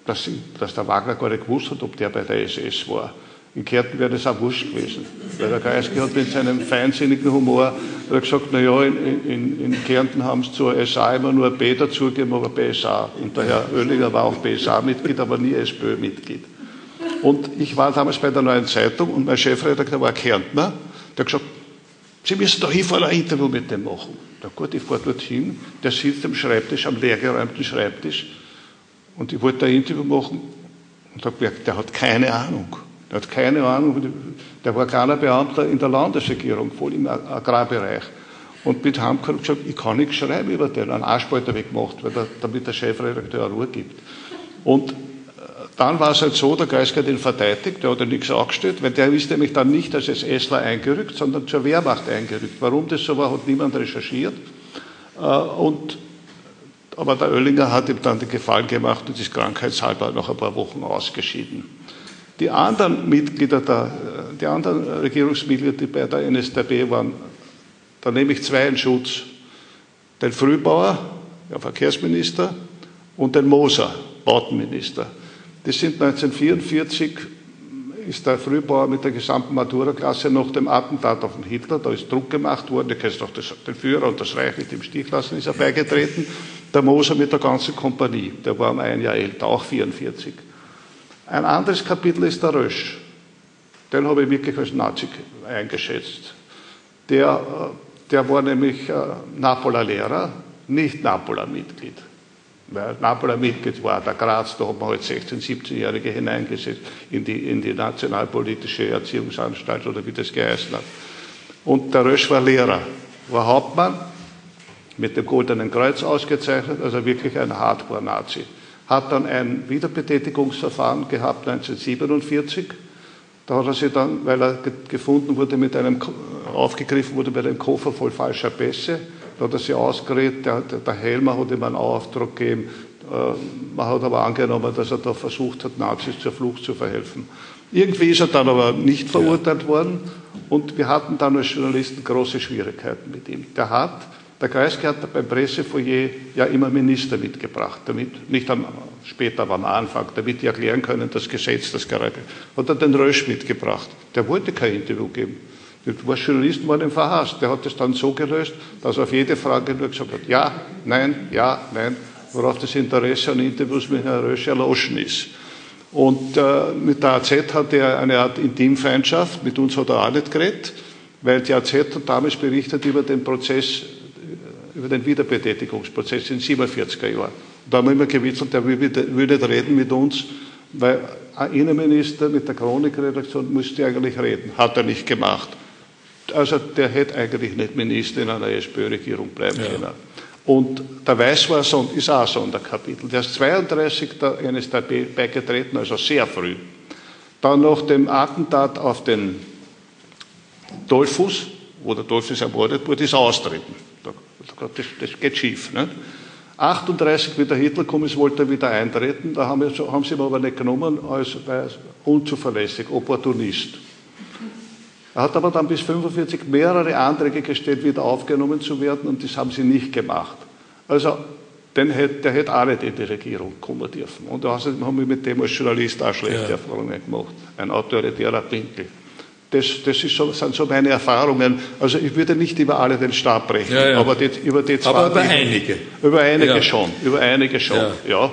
dass, dass der Wagner gar nicht gewusst hat, ob der bei der SS war. In Kärnten wäre das auch wurscht gewesen. Weil der Kreisky hat mit seinem feinsinnigen Humor gesagt, na ja, in, in, in Kärnten haben sie zur SA immer nur B dazugegeben, aber BSA. Und der Herr Oehlinger war auch BSA-Mitglied, aber nie SPÖ-Mitglied. Und ich war damals bei der Neuen Zeitung und mein Chefredakteur war Kärntner, der hat gesagt, Sie müssen doch hinfahren, ein Interview mit dem machen. Na gut, ich fahre dorthin, der sitzt am Schreibtisch, am leergeräumten Schreibtisch und ich wollte ein Interview machen und habe gemerkt, der hat keine Ahnung. Der hat keine Ahnung, der war kleiner Beamter in der Landesregierung, voll im Agrarbereich. Und mit Heimgekommen gesagt, ich kann nichts schreiben über den, einen Arschspalter weggemacht, weil der, damit der Chefredakteur Ruhe gibt. Und dann war es halt so, der Geist hat ihn verteidigt, der hat ja nichts angestellt, weil der ist nämlich dann nicht als SSler eingerückt, sondern zur Wehrmacht eingerückt. Warum das so war, hat niemand recherchiert. Äh, und, aber der Oellinger hat ihm dann den Gefallen gemacht und ist krankheitshalber nach ein paar Wochen ausgeschieden. Die anderen Mitglieder, der, die anderen Regierungsmitglieder, die bei der NSDAP waren, da nehme ich zwei in Schutz. Den Frühbauer, der Verkehrsminister, und den Moser, Bautenminister. Das sind 1944 ist der Frühbauer mit der gesamten Matura-Klasse nach dem Attentat auf den Hitler, da ist Druck gemacht worden, du kennst doch den Führer und das Reich nicht im Stich lassen, ist er beigetreten. Der Moser mit der ganzen Kompanie, der war um ein Jahr älter, auch 44. Ein anderes Kapitel ist der Rösch. Den habe ich wirklich als Nazi eingeschätzt. Der, äh, der war nämlich äh, Napoler Lehrer, nicht Napoler Mitglied. Weil Napoler Mitglied war der Graz, da hat man halt 16-, 17-Jährige hineingesetzt in die, in die nationalpolitische Erziehungsanstalt oder wie das geheißen hat. Und der Rösch war Lehrer, war Hauptmann, mit dem Goldenen Kreuz ausgezeichnet, also wirklich ein Hardcore-Nazi hat dann ein Wiederbetätigungsverfahren gehabt 1947. Da hat er sich dann, weil er gefunden wurde mit einem, aufgegriffen wurde mit einem Koffer voll falscher Pässe, da hat er sich ausgeredet, der, der Helmer hat ihm einen Auftrag gegeben, äh, man hat aber angenommen, dass er da versucht hat, Nazis zur Flucht zu verhelfen. Irgendwie ist er dann aber nicht verurteilt worden und wir hatten dann als Journalisten große Schwierigkeiten mit ihm. Der hat der Kreisky hat beim Pressefoyer ja immer Minister mitgebracht, damit, nicht am, später, aber am Anfang, damit die erklären können, das Gesetz, das gerade, hat er den Rösch mitgebracht. Der wollte kein Interview geben. Der Journalisten waren ihm verhasst. Der hat es dann so gelöst, dass er auf jede Frage nur gesagt hat, ja, nein, ja, nein, worauf das Interesse an Interviews mit Herrn Rösch erloschen ist. Und äh, mit der AZ hat er eine Art Intimfeindschaft, mit uns hat er auch nicht geredet, weil die AZ hat damals berichtet über den Prozess über den Wiederbetätigungsprozess in den 47er Jahren. Da haben wir immer gewitzelt, der würde nicht reden mit uns, weil ein Innenminister mit der Chronikredaktion müsste eigentlich reden. Hat er nicht gemacht. Also der hätte eigentlich nicht Minister in einer SPÖ-Regierung bleiben ja. können. Und der Weiß war so, ist auch so ein Kapitel. Der ist 32 der NSDAP beigetreten, also sehr früh. Dann nach dem Attentat auf den Dollfuß, wo der Dollfuß ermordet wurde, ist er austreten. Das, das geht schief. Nicht? 38, wie der Hitler gekommen ist, wollte er wieder eintreten. Da haben, wir, haben sie ihn aber nicht genommen als unzuverlässig, Opportunist. Er hat aber dann bis 45 mehrere Anträge gestellt, wieder aufgenommen zu werden, und das haben sie nicht gemacht. Also, den hätte, der hätte auch nicht in die Regierung kommen dürfen. Und außerdem haben wir mit dem als Journalist auch schlechte ja. Erfahrungen gemacht. Ein autoritärer Winkel. Das, das so, sind so meine Erfahrungen. Also ich würde nicht über alle den Stab brechen, ja, ja. aber die, über die zwei. Aber über einige. Über einige schon. Über einige schon. Ja.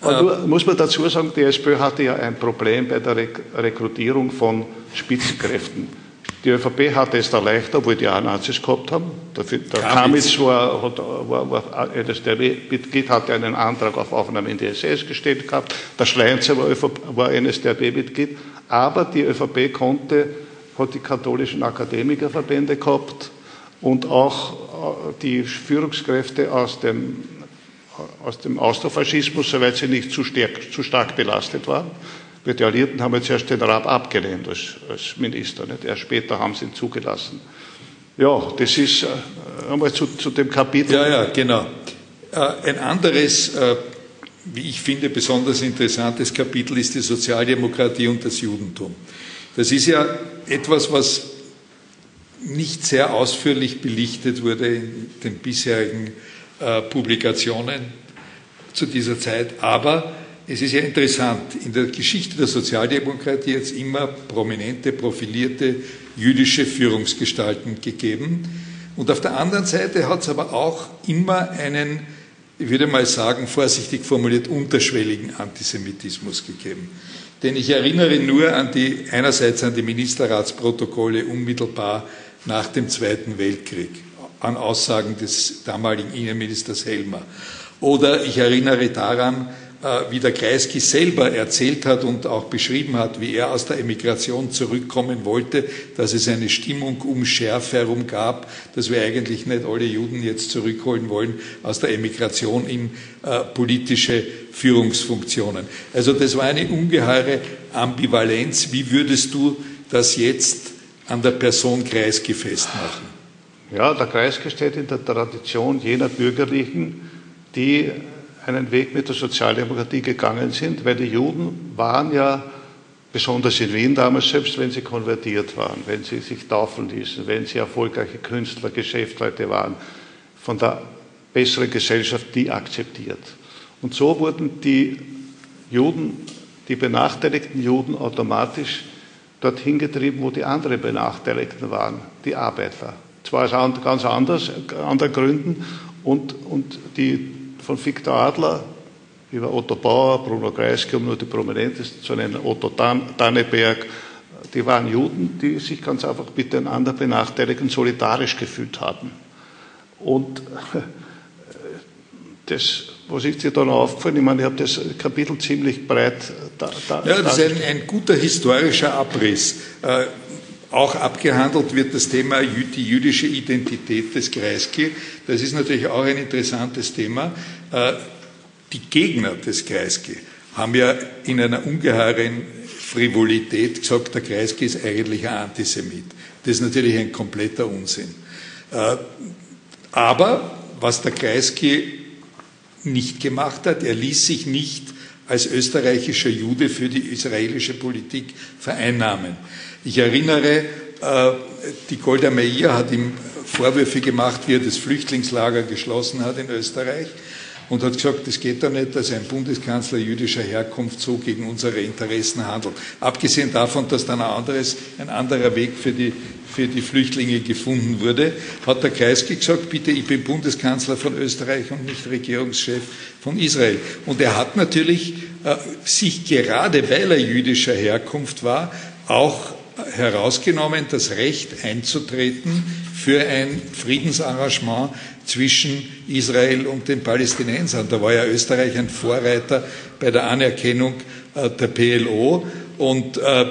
Und nur muss man dazu sagen, die SPÖ hatte ja ein Problem bei der Rekrutierung von Spitzenkräften. Die ÖVP hatte es da leichter, obwohl die auch Nazis gehabt haben. Der, der Kamitz war, hat, war, war NSDAP-Mitglied, hatte einen Antrag auf Aufnahme in die SS gestellt gehabt. Der Schleinzer war, war NSDAP-Mitglied. Aber die ÖVP konnte hat die katholischen Akademikerverbände gehabt und auch, die Führungskräfte aus dem, aus dem Austrofaschismus, soweit sie nicht zu stark, zu stark belastet waren. Weil die Alliierten haben jetzt erst den Raab abgelehnt als, als Minister, nicht? erst später haben sie ihn zugelassen. Ja, das ist äh, einmal zu, zu dem Kapitel. Ja, ja, genau. Äh, ein anderes, äh, wie ich finde, besonders interessantes Kapitel ist die Sozialdemokratie und das Judentum. Das ist ja etwas, was nicht sehr ausführlich belichtet wurde in den bisherigen Publikationen zu dieser Zeit, aber es ist ja interessant, in der Geschichte der Sozialdemokratie hat es immer prominente, profilierte jüdische Führungsgestalten gegeben. Und auf der anderen Seite hat es aber auch immer einen, ich würde mal sagen, vorsichtig formuliert, unterschwelligen Antisemitismus gegeben. Denn ich erinnere nur an die, einerseits an die Ministerratsprotokolle unmittelbar nach dem Zweiten Weltkrieg, an Aussagen des damaligen Innenministers Helmer. Oder ich erinnere daran, wie der Kreisky selber erzählt hat und auch beschrieben hat, wie er aus der Emigration zurückkommen wollte, dass es eine Stimmung um Schärfe herum gab, dass wir eigentlich nicht alle Juden jetzt zurückholen wollen aus der Emigration in äh, politische Führungsfunktionen. Also das war eine ungeheure Ambivalenz. Wie würdest du das jetzt an der Person Kreisky festmachen? Ja, der Kreisky steht in der Tradition jener Bürgerlichen, die einen Weg mit der Sozialdemokratie gegangen sind, weil die Juden waren ja, besonders in Wien damals, selbst wenn sie konvertiert waren, wenn sie sich taufen ließen, wenn sie erfolgreiche Künstler, Geschäftsleute waren, von der besseren Gesellschaft die akzeptiert. Und so wurden die Juden, die benachteiligten Juden automatisch dorthin getrieben, wo die anderen Benachteiligten waren, die Arbeiter. Zwar aus ganz anders, anderen Gründen und, und die von Victor Adler über Otto Bauer, Bruno Kreisky, um nur die prominentesten zu nennen, Otto Danneberg, die waren Juden, die sich ganz einfach mit den anderen Benachteiligten solidarisch gefühlt haben. Und das, was ist dir da noch aufgefallen? Ich meine, ich habe das Kapitel ziemlich breit da, da Ja, das ist ein, ein guter historischer Abriss. Auch abgehandelt wird das Thema die jüdische Identität des Kreisky. Das ist natürlich auch ein interessantes Thema. Äh, die Gegner des Kreisky haben ja in einer ungeheuren Frivolität gesagt, der Kreisky ist eigentlich ein Antisemit. Das ist natürlich ein kompletter Unsinn. Äh, aber was der Kreisky nicht gemacht hat, er ließ sich nicht als österreichischer Jude für die israelische Politik vereinnahmen. Ich erinnere, äh, die Golda Meir hat ihm Vorwürfe gemacht, wie er das Flüchtlingslager geschlossen hat in Österreich und hat gesagt, es geht doch nicht, dass ein Bundeskanzler jüdischer Herkunft so gegen unsere Interessen handelt. Abgesehen davon, dass dann ein, anderes, ein anderer Weg für die, für die Flüchtlinge gefunden wurde, hat der Kreisky gesagt, bitte, ich bin Bundeskanzler von Österreich und nicht Regierungschef von Israel. Und er hat natürlich äh, sich gerade, weil er jüdischer Herkunft war, auch herausgenommen, das Recht einzutreten für ein Friedensarrangement zwischen Israel und den Palästinensern. Da war ja Österreich ein Vorreiter bei der Anerkennung äh, der PLO und äh,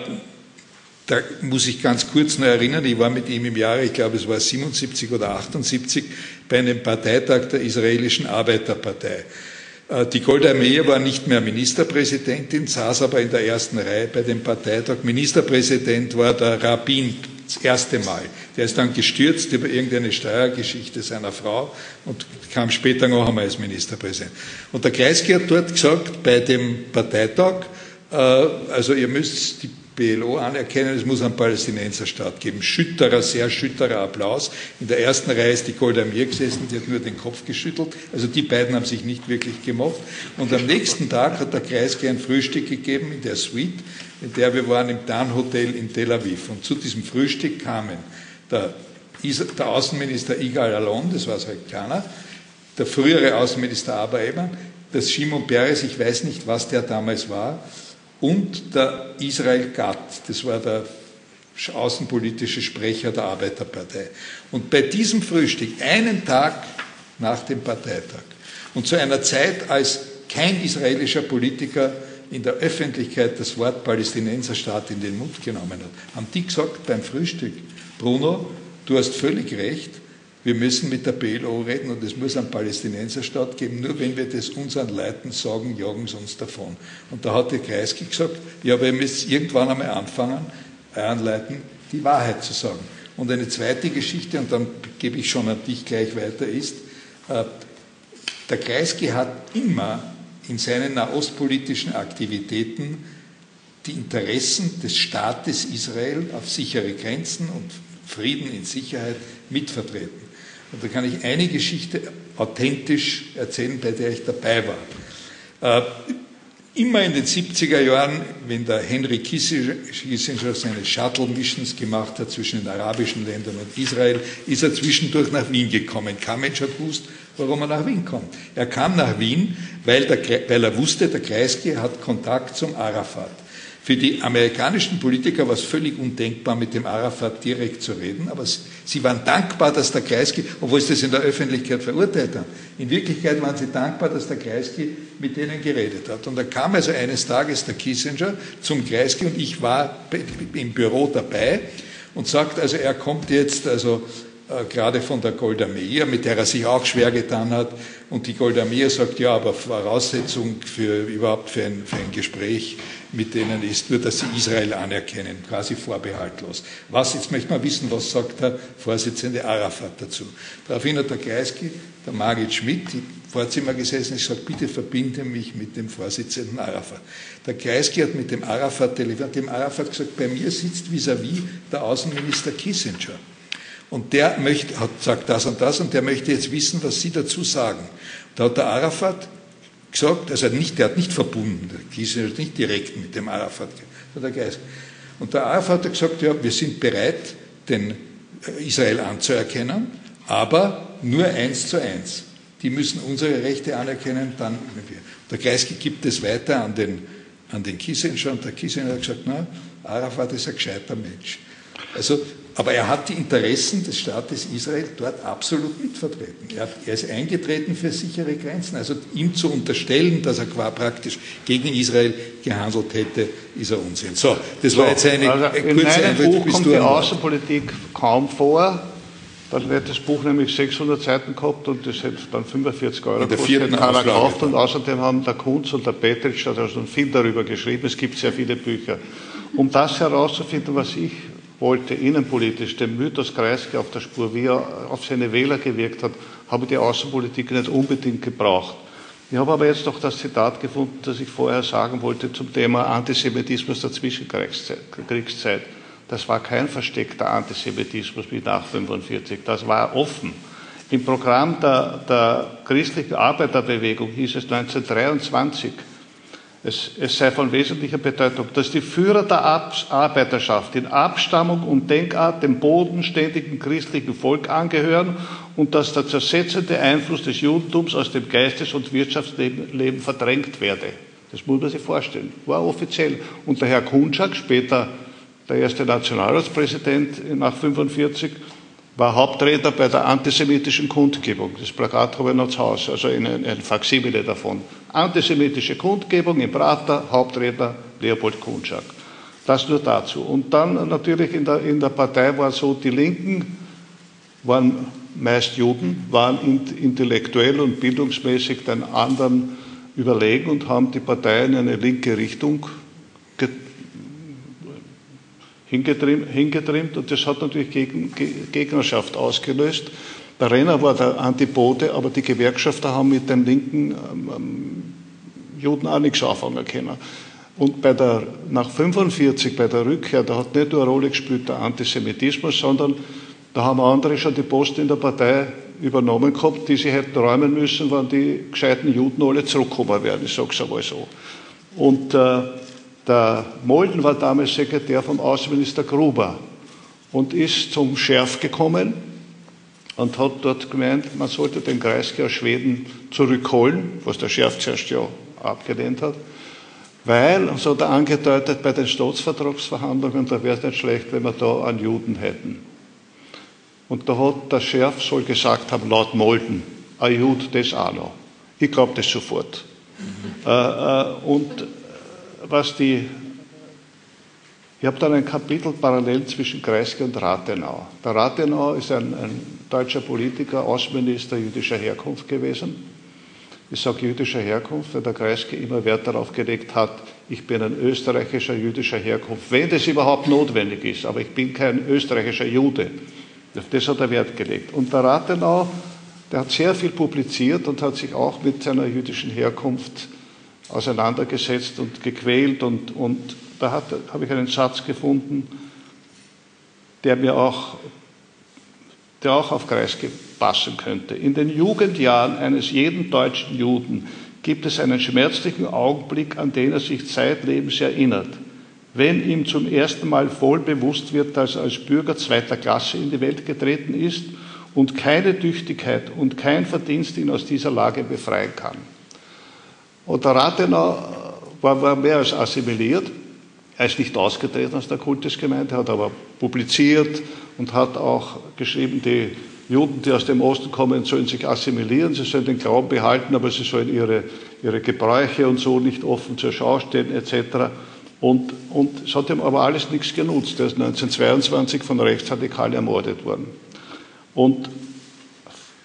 da muss ich ganz kurz noch erinnern, ich war mit ihm im Jahre, ich glaube es war 77 oder 78, bei einem Parteitag der israelischen Arbeiterpartei. Äh, die Golda Meir war nicht mehr Ministerpräsidentin, saß aber in der ersten Reihe bei dem Parteitag. Ministerpräsident war der Rabin das erste Mal. Der ist dann gestürzt über irgendeine Steuergeschichte seiner Frau und kam später noch einmal als Ministerpräsident. Und der Kreisky hat dort gesagt, bei dem Parteitag, äh, also ihr müsst die PLO anerkennen, es muss einen Palästinenserstaat geben. Schütterer, sehr schütterer Applaus. In der ersten Reihe ist die Golda Meir gesessen, die hat nur den Kopf geschüttelt. Also die beiden haben sich nicht wirklich gemocht. Und am nächsten Tag hat der Kreisky ein Frühstück gegeben in der Suite, in der wir waren im Dan Hotel in Tel Aviv. Und zu diesem Frühstück kamen der, der Außenminister Igal Alon, das war seit keiner, der frühere Außenminister Abraham, das Shimon Peres, ich weiß nicht, was der damals war, und der Israel Gatt, das war der außenpolitische Sprecher der Arbeiterpartei. Und bei diesem Frühstück, einen Tag nach dem Parteitag und zu einer Zeit, als kein israelischer Politiker in der Öffentlichkeit das Wort Palästinenserstaat in den Mund genommen hat, haben die gesagt beim Frühstück, Bruno, du hast völlig recht, wir müssen mit der PLO reden und es muss einen Palästinenserstaat geben. Nur wenn wir das unseren Leuten sagen, jagen sie uns davon. Und da hat der Kreisky gesagt, ja, ihr müsst irgendwann einmal anfangen, euren Leuten die Wahrheit zu sagen. Und eine zweite Geschichte, und dann gebe ich schon an dich gleich weiter, ist, äh, der Kreisky hat immer in seinen nahostpolitischen Aktivitäten die Interessen des Staates Israel auf sichere Grenzen und Frieden in Sicherheit mitvertreten. Und da kann ich eine Geschichte authentisch erzählen, bei der ich dabei war. Äh, immer in den 70er Jahren, wenn der Henry Kissinger seine Shuttle-Missions gemacht hat zwischen den arabischen Ländern und Israel, ist er zwischendurch nach Wien gekommen. Kein hat gewusst, warum er nach Wien kommt. Er kam nach Wien, weil, der, weil er wusste, der Kreisky hat Kontakt zum Arafat. Für die amerikanischen Politiker war es völlig undenkbar, mit dem Arafat direkt zu reden, aber sie waren dankbar, dass der Kreisky, obwohl sie das in der Öffentlichkeit verurteilt haben, in Wirklichkeit waren sie dankbar, dass der Kreisky mit denen geredet hat. Und da kam also eines Tages der Kissinger zum Kreisky und ich war im Büro dabei und sagt also, er kommt jetzt also gerade von der Golda Meir, mit der er sich auch schwer getan hat. Und die Golda Meir sagt, ja, aber Voraussetzung für überhaupt für ein, für ein Gespräch mit denen ist, nur dass sie Israel anerkennen, quasi vorbehaltlos. Was, jetzt möchte man wissen, was sagt der Vorsitzende Arafat dazu. Daraufhin hat der Kreisky, der Margit Schmidt, die Vorzimmer gesessen ist, gesagt, bitte verbinde mich mit dem Vorsitzenden Arafat. Der Kreisky hat mit dem Arafat dem Arafat gesagt, bei mir sitzt vis-à-vis -vis der Außenminister Kissinger. Und der möchte, hat, sagt das und das und der möchte jetzt wissen, was Sie dazu sagen. Da hat der Arafat gesagt, also nicht, der hat nicht verbunden, der Kiesinger hat nicht direkt mit dem Arafat, der Geist. Und der Arafat hat gesagt, ja, wir sind bereit, den äh, Israel anzuerkennen, aber nur eins zu eins. Die müssen unsere Rechte anerkennen, dann wir. Der Kreisky gibt es weiter an den, an den Kissinger und der Kissinger hat gesagt, na, Arafat ist ein gescheiter Mensch. Also aber er hat die Interessen des Staates Israel dort absolut mitvertreten. Er, hat, er, ist eingetreten für sichere Grenzen. Also ihm zu unterstellen, dass er praktisch gegen Israel gehandelt hätte, ist ein Unsinn. So, das war jetzt eine also in kurze In meinem Buch kommt die Außenpolitik kaum vor. Dann wird das Buch nämlich 600 Seiten gehabt und das hätte dann 45 Euro gekostet. Keiner gekauft und außerdem haben der Kunz und der Petritsch schon viel darüber geschrieben. Es gibt sehr viele Bücher. Um das herauszufinden, was ich wollte innenpolitisch dem Mythos Kreisky auf der Spur, wie er auf seine Wähler gewirkt hat, habe die Außenpolitik nicht unbedingt gebraucht. Ich habe aber jetzt noch das Zitat gefunden, das ich vorher sagen wollte zum Thema Antisemitismus der Zwischenkriegszeit. Das war kein versteckter Antisemitismus wie nach 1945, das war offen. Im Programm der, der christlichen Arbeiterbewegung hieß es 1923, es, es, sei von wesentlicher Bedeutung, dass die Führer der Arbeiterschaft in Abstammung und Denkart dem bodenständigen christlichen Volk angehören und dass der zersetzende Einfluss des Judentums aus dem Geistes- und Wirtschaftsleben verdrängt werde. Das muss man sich vorstellen. War offiziell. Und der Herr Kunczak, später der erste Nationalratspräsident nach 1945, war Hauptredner bei der antisemitischen Kundgebung. Das Plakat habe ich noch zu Hause, also ein, ein Faksimile davon. Antisemitische Kundgebung in Prater, Hauptredner Leopold Kunczak. Das nur dazu. Und dann natürlich in der, in der Partei war so, die Linken waren meist Juden, waren intellektuell und bildungsmäßig den anderen überlegen und haben die Partei in eine linke Richtung hingetrimmt, und das hat natürlich Gegnerschaft ausgelöst. Der Renner war der Antipode, aber die Gewerkschafter haben mit den linken ähm, ähm Juden auch nichts anfangen können. Und bei der, nach 1945, bei der Rückkehr, da hat nicht nur eine Rolle gespielt der Antisemitismus, sondern da haben andere schon die Post in der Partei übernommen gehabt, die sie hätten räumen müssen, wenn die gescheiten Juden alle zurückkommen werden. Ich sage es einmal so. Und äh, der Molden war damals Sekretär vom Außenminister Gruber und ist zum Schärf gekommen und hat dort gemeint, man sollte den Kreisky aus Schweden zurückholen, was der Schärf zuerst ja abgelehnt hat, weil, so hat er angedeutet, bei den Staatsvertragsverhandlungen, da wäre es nicht schlecht, wenn wir da einen Juden hätten. Und da hat der Schärf soll gesagt haben, laut Molden, ein Jude, das auch noch. Ich glaube das sofort. Mhm. Äh, äh, und was die, ich habe dann ein Kapitel parallel zwischen Kreisky und Rathenau. Der Rathenau ist ein, ein deutscher Politiker, Außenminister jüdischer Herkunft gewesen. Ich sage jüdischer Herkunft, weil der Kreisky immer Wert darauf gelegt hat, ich bin ein österreichischer jüdischer Herkunft, wenn das überhaupt notwendig ist, aber ich bin kein österreichischer Jude. Auf das hat er Wert gelegt. Und der Rathenau, der hat sehr viel publiziert und hat sich auch mit seiner jüdischen Herkunft auseinandergesetzt und gequält. Und, und da habe ich einen Satz gefunden, der mir auch, der auch auf Kreisky passen könnte. In den Jugendjahren eines jeden deutschen Juden gibt es einen schmerzlichen Augenblick, an den er sich zeitlebens erinnert. Wenn ihm zum ersten Mal voll bewusst wird, dass er als Bürger zweiter Klasse in die Welt getreten ist und keine Tüchtigkeit und kein Verdienst ihn aus dieser Lage befreien kann. Und der Rathenau war, war mehr als assimiliert. Er ist nicht ausgetreten aus der Kultusgemeinde, hat aber publiziert und hat auch geschrieben, die Juden, die aus dem Osten kommen, sollen sich assimilieren, sie sollen den Glauben behalten, aber sie sollen ihre, ihre Gebräuche und so nicht offen zur Schau stellen, etc. Und, und es hat ihm aber alles nichts genutzt. Er ist 1922 von Rechtsradikalen ermordet worden. Und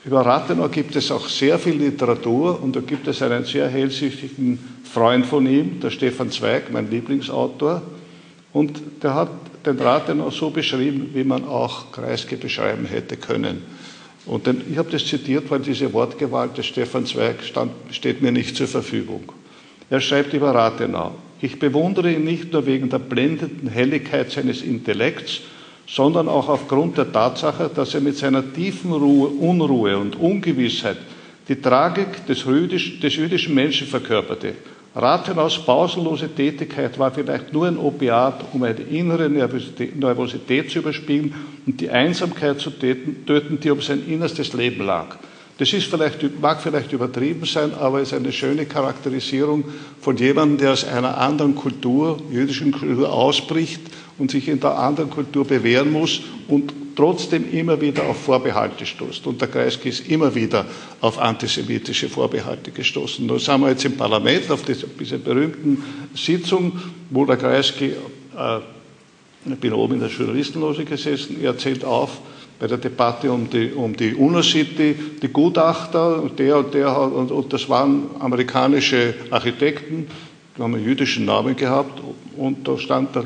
über Rathenau gibt es auch sehr viel Literatur und da gibt es einen sehr hellsichtigen Freund von ihm, der Stefan Zweig, mein Lieblingsautor. Und der hat den Rathenau so beschrieben, wie man auch Kreisky beschreiben hätte können. Und denn, ich habe das zitiert, weil diese Wortgewalt des Stefan Zweig stand, steht mir nicht zur Verfügung. Er schreibt über Rathenau. Ich bewundere ihn nicht nur wegen der blendenden Helligkeit seines Intellekts, sondern auch aufgrund der Tatsache, dass er mit seiner tiefen Ruhe, Unruhe und Ungewissheit die Tragik des, Rüdisch, des jüdischen Menschen verkörperte. Rathenaus pausenlose Tätigkeit war vielleicht nur ein Opiat, um eine innere Nervosität zu überspielen und die Einsamkeit zu töten, die um sein innerstes Leben lag. Das ist vielleicht, mag vielleicht übertrieben sein, aber es ist eine schöne Charakterisierung von jemandem, der aus einer anderen Kultur, jüdischen Kultur ausbricht und sich in der anderen Kultur bewähren muss und trotzdem immer wieder auf Vorbehalte stoßt. Und der Kreisky ist immer wieder auf antisemitische Vorbehalte gestoßen. Da sind wir jetzt im Parlament auf dieser berühmten Sitzung, wo der Kreisky, äh, ich bin oben in der Journalistenloge gesessen, er zählt auf, bei der Debatte um die, um die University, die Gutachter, der und der, und, und das waren amerikanische Architekten, haben einen jüdischen Namen gehabt und da stand, da,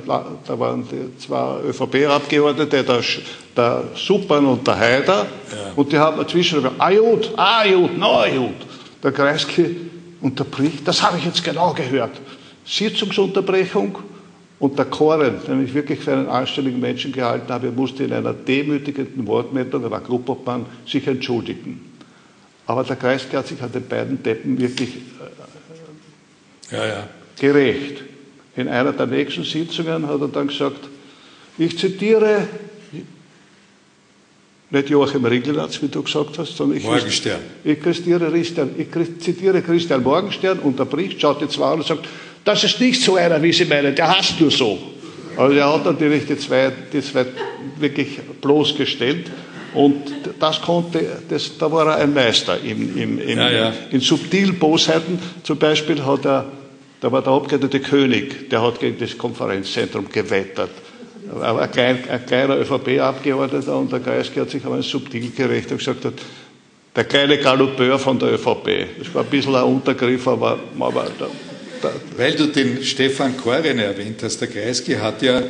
da waren zwei ÖVP-Abgeordnete, der, der Suppan und der Haider ja. und die haben dazwischen gesagt, gut, na gut. Der Kreisky unterbricht, das habe ich jetzt genau gehört. Sitzungsunterbrechung und der Koren, den ich wirklich für einen anständigen Menschen gehalten habe, musste in einer demütigenden Wortmeldung, er war Gruppobmann, sich entschuldigen. Aber der Kreisky hat sich an den beiden Deppen wirklich äh, ja, ja gerecht. In einer der nächsten Sitzungen hat er dann gesagt, ich zitiere nicht Joachim Ringelnatz, wie du gesagt hast, sondern ich, Morgenstern. ich, zitiere Christian, ich zitiere Christian Morgenstern, unterbricht, schaut die zwei an und sagt, das ist nicht so einer, wie Sie meinen, der hasst nur so. Also er hat natürlich die zwei, die zwei wirklich bloßgestellt und das konnte, das, da war er ein Meister in, in, in, ja, ja. in subtilen Bosheiten. Zum Beispiel hat er da war der abgeordnete König, der hat gegen das Konferenzzentrum gewettert. Ein, klein, ein kleiner ÖVP-Abgeordneter und der Kreisky hat sich aber subtil gerecht und gesagt, hat, der kleine Galoppeur von der ÖVP. Das war ein bisschen ein Untergriff, aber, aber da, da. Weil du den Stefan Koren erwähnt hast, der Kreisky hat ja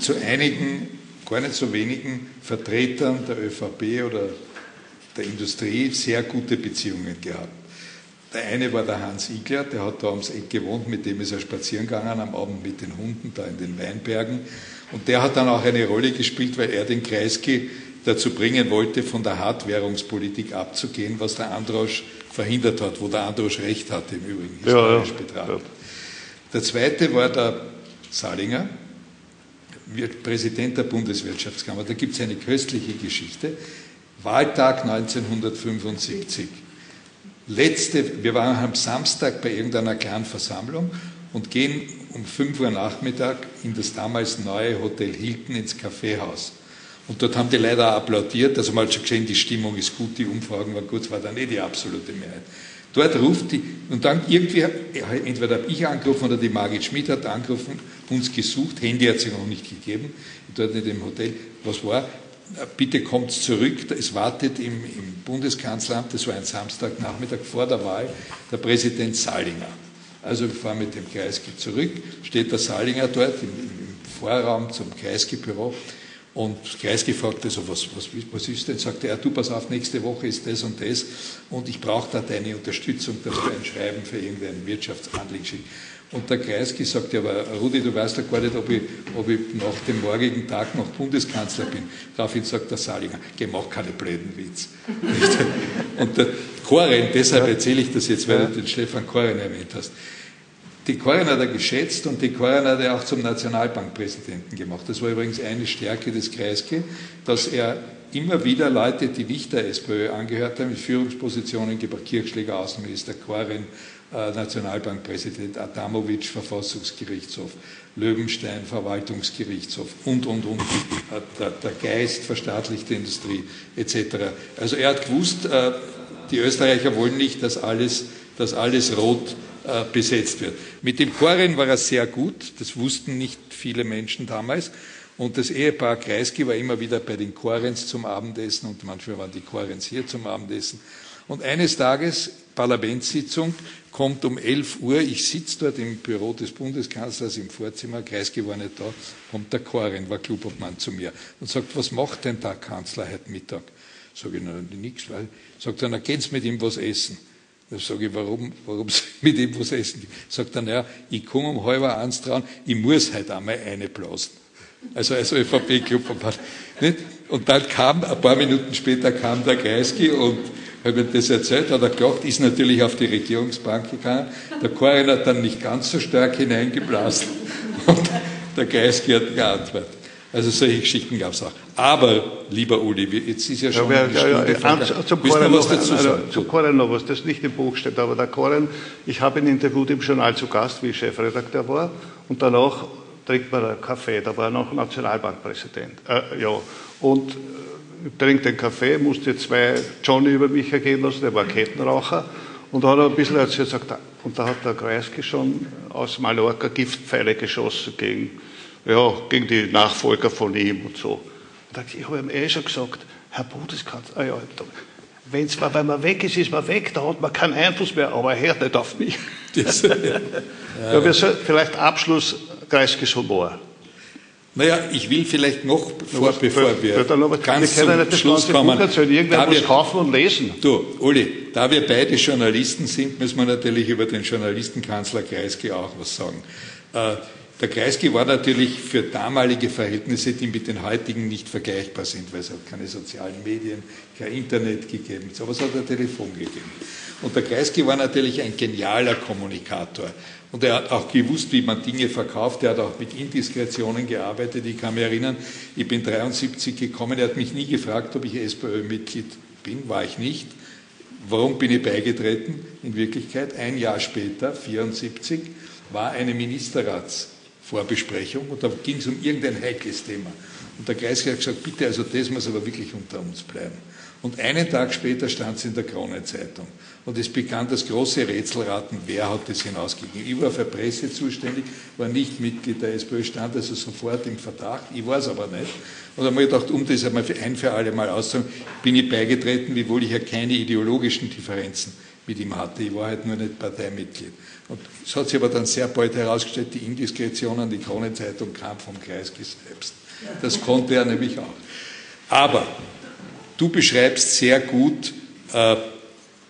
zu einigen, gar nicht so wenigen Vertretern der ÖVP oder der Industrie sehr gute Beziehungen gehabt. Der eine war der Hans Igler, der hat da ums Eck gewohnt, mit dem ist er spazieren gegangen am Abend mit den Hunden da in den Weinbergen. Und der hat dann auch eine Rolle gespielt, weil er den Kreisky dazu bringen wollte, von der Hartwährungspolitik abzugehen, was der Androsch verhindert hat, wo der Androsch recht hatte im Übrigen, historisch ja, ja. betrachtet. Der zweite war der Salinger, Präsident der Bundeswirtschaftskammer. Da gibt es eine köstliche Geschichte. Wahltag 1975 letzte, wir waren am Samstag bei irgendeiner kleinen Versammlung und gehen um 5 Uhr Nachmittag in das damals neue Hotel Hilton ins Kaffeehaus. Und dort haben die leider applaudiert, also hat schon gesehen, die Stimmung ist gut, die Umfragen waren gut, es war dann eh die absolute Mehrheit. Dort ruft die, und dann irgendwie, entweder habe ich angerufen oder die Margit Schmidt hat angerufen, uns gesucht, Handy hat sie noch nicht gegeben, dort in dem Hotel, was war? Bitte kommt zurück. Es wartet im, im Bundeskanzleramt, das war ein Samstagnachmittag vor der Wahl, der Präsident Salinger. Also wir fahren mit dem Kreisky zurück, steht der Salinger dort im, im Vorraum zum Kreisky-Büro und Kreisky fragte so, was, was, was ist denn? Sagte er, du pass auf, nächste Woche ist das und das und ich brauche da deine Unterstützung, dass du ein Schreiben für irgendein Wirtschaftsanliegen schickst. Und der Kreisky sagt, ja, aber Rudi, du weißt ja gar nicht, ob ich, ob ich nach dem morgigen Tag noch Bundeskanzler bin. Daraufhin sagt der Salinger, geh, mach keine blöden Witz. und der Koren, deshalb erzähle ich das jetzt, weil du den Stefan Koren erwähnt hast. Die Koren hat er geschätzt und die Koren hat er auch zum Nationalbankpräsidenten gemacht. Das war übrigens eine Stärke des Kreisky, dass er immer wieder Leute, die nicht der SPÖ angehört haben, in Führungspositionen gebracht, Kirchschläger Außenminister, Koren, äh, Nationalbankpräsident Adamovic, Verfassungsgerichtshof, Löwenstein, Verwaltungsgerichtshof und, und, und, äh, der, der Geist, verstaatlichte Industrie etc. Also er hat gewusst, äh, die Österreicher wollen nicht, dass alles, dass alles rot besetzt wird. Mit dem Koren war er sehr gut, das wussten nicht viele Menschen damals. Und das Ehepaar Kreisky war immer wieder bei den Korens zum Abendessen und manchmal waren die Korens hier zum Abendessen. Und eines Tages, Parlamentssitzung, kommt um 11 Uhr, ich sitze dort im Büro des Bundeskanzlers im Vorzimmer, Kreisky war nicht da, kommt der Korin, war Klubobmann zu mir und sagt, was macht denn der Kanzler heute Mittag? Sage ich, na, nichts, weil, sagt er, na, geht's mit ihm was essen? Da sage ich, warum, warum mit ihm was essen? Sagt er, naja, ich komme um halb eins dran, ich muss heute einmal eine blasen. Also als ÖVP-Klubobmann. Und dann kam, ein paar Minuten später kam der Kreisky und habe mir das erzählt, hat er gelacht, ist natürlich auf die Regierungsbank gegangen. Der Korin hat dann nicht ganz so stark hineingeblasen und der Kreisky hat geantwortet. Also solche Geschichten gab es auch. Aber, lieber Uli, jetzt ist ja schon ja, eine Stunde ja, ja, Zum Koren noch, dazu also, zu Koren noch was, das nicht im Buch steht, aber der Koren, ich habe ihn interviewt im Journal zu Gast, wie ich Chefredakteur war, und danach trinkt man einen Kaffee, da war er noch Nationalbankpräsident. Äh, ja. Und trinkt den Kaffee, musste zwei Johnny über mich ergehen lassen, der war Kettenraucher. Und da hat er ein bisschen erzählt, sagt, und da hat der Kreisky schon aus Mallorca Giftpfeile geschossen gegen, ja, gegen die Nachfolger von ihm und so. Ich habe ihm eh schon gesagt, Herr Bundeskanzler, ah ja, wenn zwar, wenn man weg ist, ist man weg, da hat man keinen Einfluss mehr, aber er hört nicht auf mich. Das, ja. ja, wir sollten vielleicht Abschluss Kreiskys Humor. Naja, ich will vielleicht noch, vor, bevor wir ganz wir zum Schluss kommen, Irgendwer muss wir, kaufen und lesen. Du, Uli, da wir beide Journalisten sind, müssen wir natürlich über den Journalistenkanzler Kreisky auch was sagen. Äh, der Kreisky war natürlich für damalige Verhältnisse, die mit den heutigen nicht vergleichbar sind, weil es hat keine sozialen Medien, kein Internet gegeben, aber es hat ein Telefon gegeben. Und der Kreisky war natürlich ein genialer Kommunikator. Und er hat auch gewusst, wie man Dinge verkauft. Er hat auch mit Indiskretionen gearbeitet. Ich kann mich erinnern, ich bin 73 gekommen. Er hat mich nie gefragt, ob ich SPÖ-Mitglied bin. War ich nicht. Warum bin ich beigetreten? In Wirklichkeit, ein Jahr später, 74, war eine Ministerratsvorbesprechung und da ging es um irgendein heikles Thema. Und der Kreis hat gesagt, bitte, also das muss aber wirklich unter uns bleiben. Und einen Tag später stand es in der Krone-Zeitung. Und es begann das große Rätselraten, wer hat das hinausgegeben. Ich war für Presse zuständig, war nicht Mitglied der SPÖ, stand also sofort im Verdacht, ich war es aber nicht. Und habe mir gedacht, um das einmal ein für alle Mal auszusagen, bin ich beigetreten, wiewohl ich ja keine ideologischen Differenzen mit ihm hatte. Ich war halt nur nicht Parteimitglied. Und es hat sich aber dann sehr bald herausgestellt, die Indiskretionen, die Kronenzeitung kam vom Kreisky selbst. Das konnte er nämlich auch. Aber du beschreibst sehr gut, äh,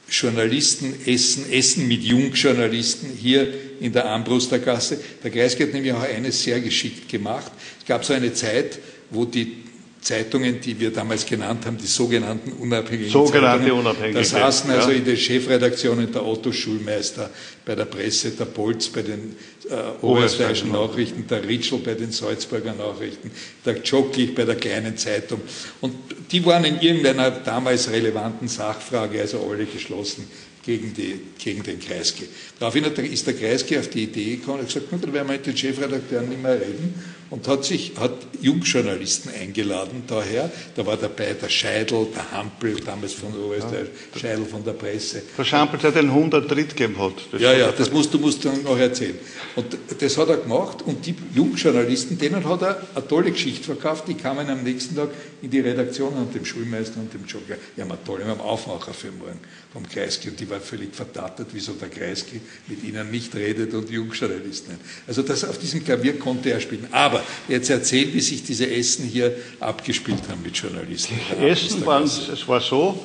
Journalisten essen, essen mit Jungjournalisten hier in der Ambrustergasse. Der Kreisky hat nämlich auch eines sehr geschickt gemacht. Es gab so eine Zeit, wo die Zeitungen, die wir damals genannt haben, die sogenannten unabhängigen Sogenannte Zeitungen. Unabhängige. Da saßen also ja. in den Chefredaktionen der Otto Schulmeister, bei der Presse, der Bolz bei den äh, Oberösterreichischen Nachrichten, der Ritschl bei den Salzburger Nachrichten, der Joklich bei der kleinen Zeitung. Und die waren in irgendeiner damals relevanten Sachfrage, also alle geschlossen gegen, die, gegen den Kreisky. Daraufhin ist der Kreisky auf die Idee gekommen und gesagt, dann werden wir mit den Chefredakteuren nicht mehr reden und hat sich, hat Jungjournalisten eingeladen daher. Da war dabei der Scheidel, der Hampel, damals von Oberösterreich, ja. Scheidel von der Presse. Der Schampel, der den 100 Tritt gegeben hat. Das ja, ja, das musst du musst dann noch erzählen. Und das hat er gemacht und die Jungjournalisten, denen hat er eine tolle Geschichte verkauft, die kamen am nächsten Tag in die Redaktion und dem Schulmeister und dem Jogger. Ja, mal toll, wir haben Aufmacher für morgen vom Kreisky und die war völlig verdattert, wieso der Kreisky mit ihnen nicht redet und Jungjournalisten. Also das auf diesem Klavier konnte er spielen. Aber jetzt erzählt, wie sich diese Essen hier abgespielt haben mit Journalisten. Essen waren, es war so,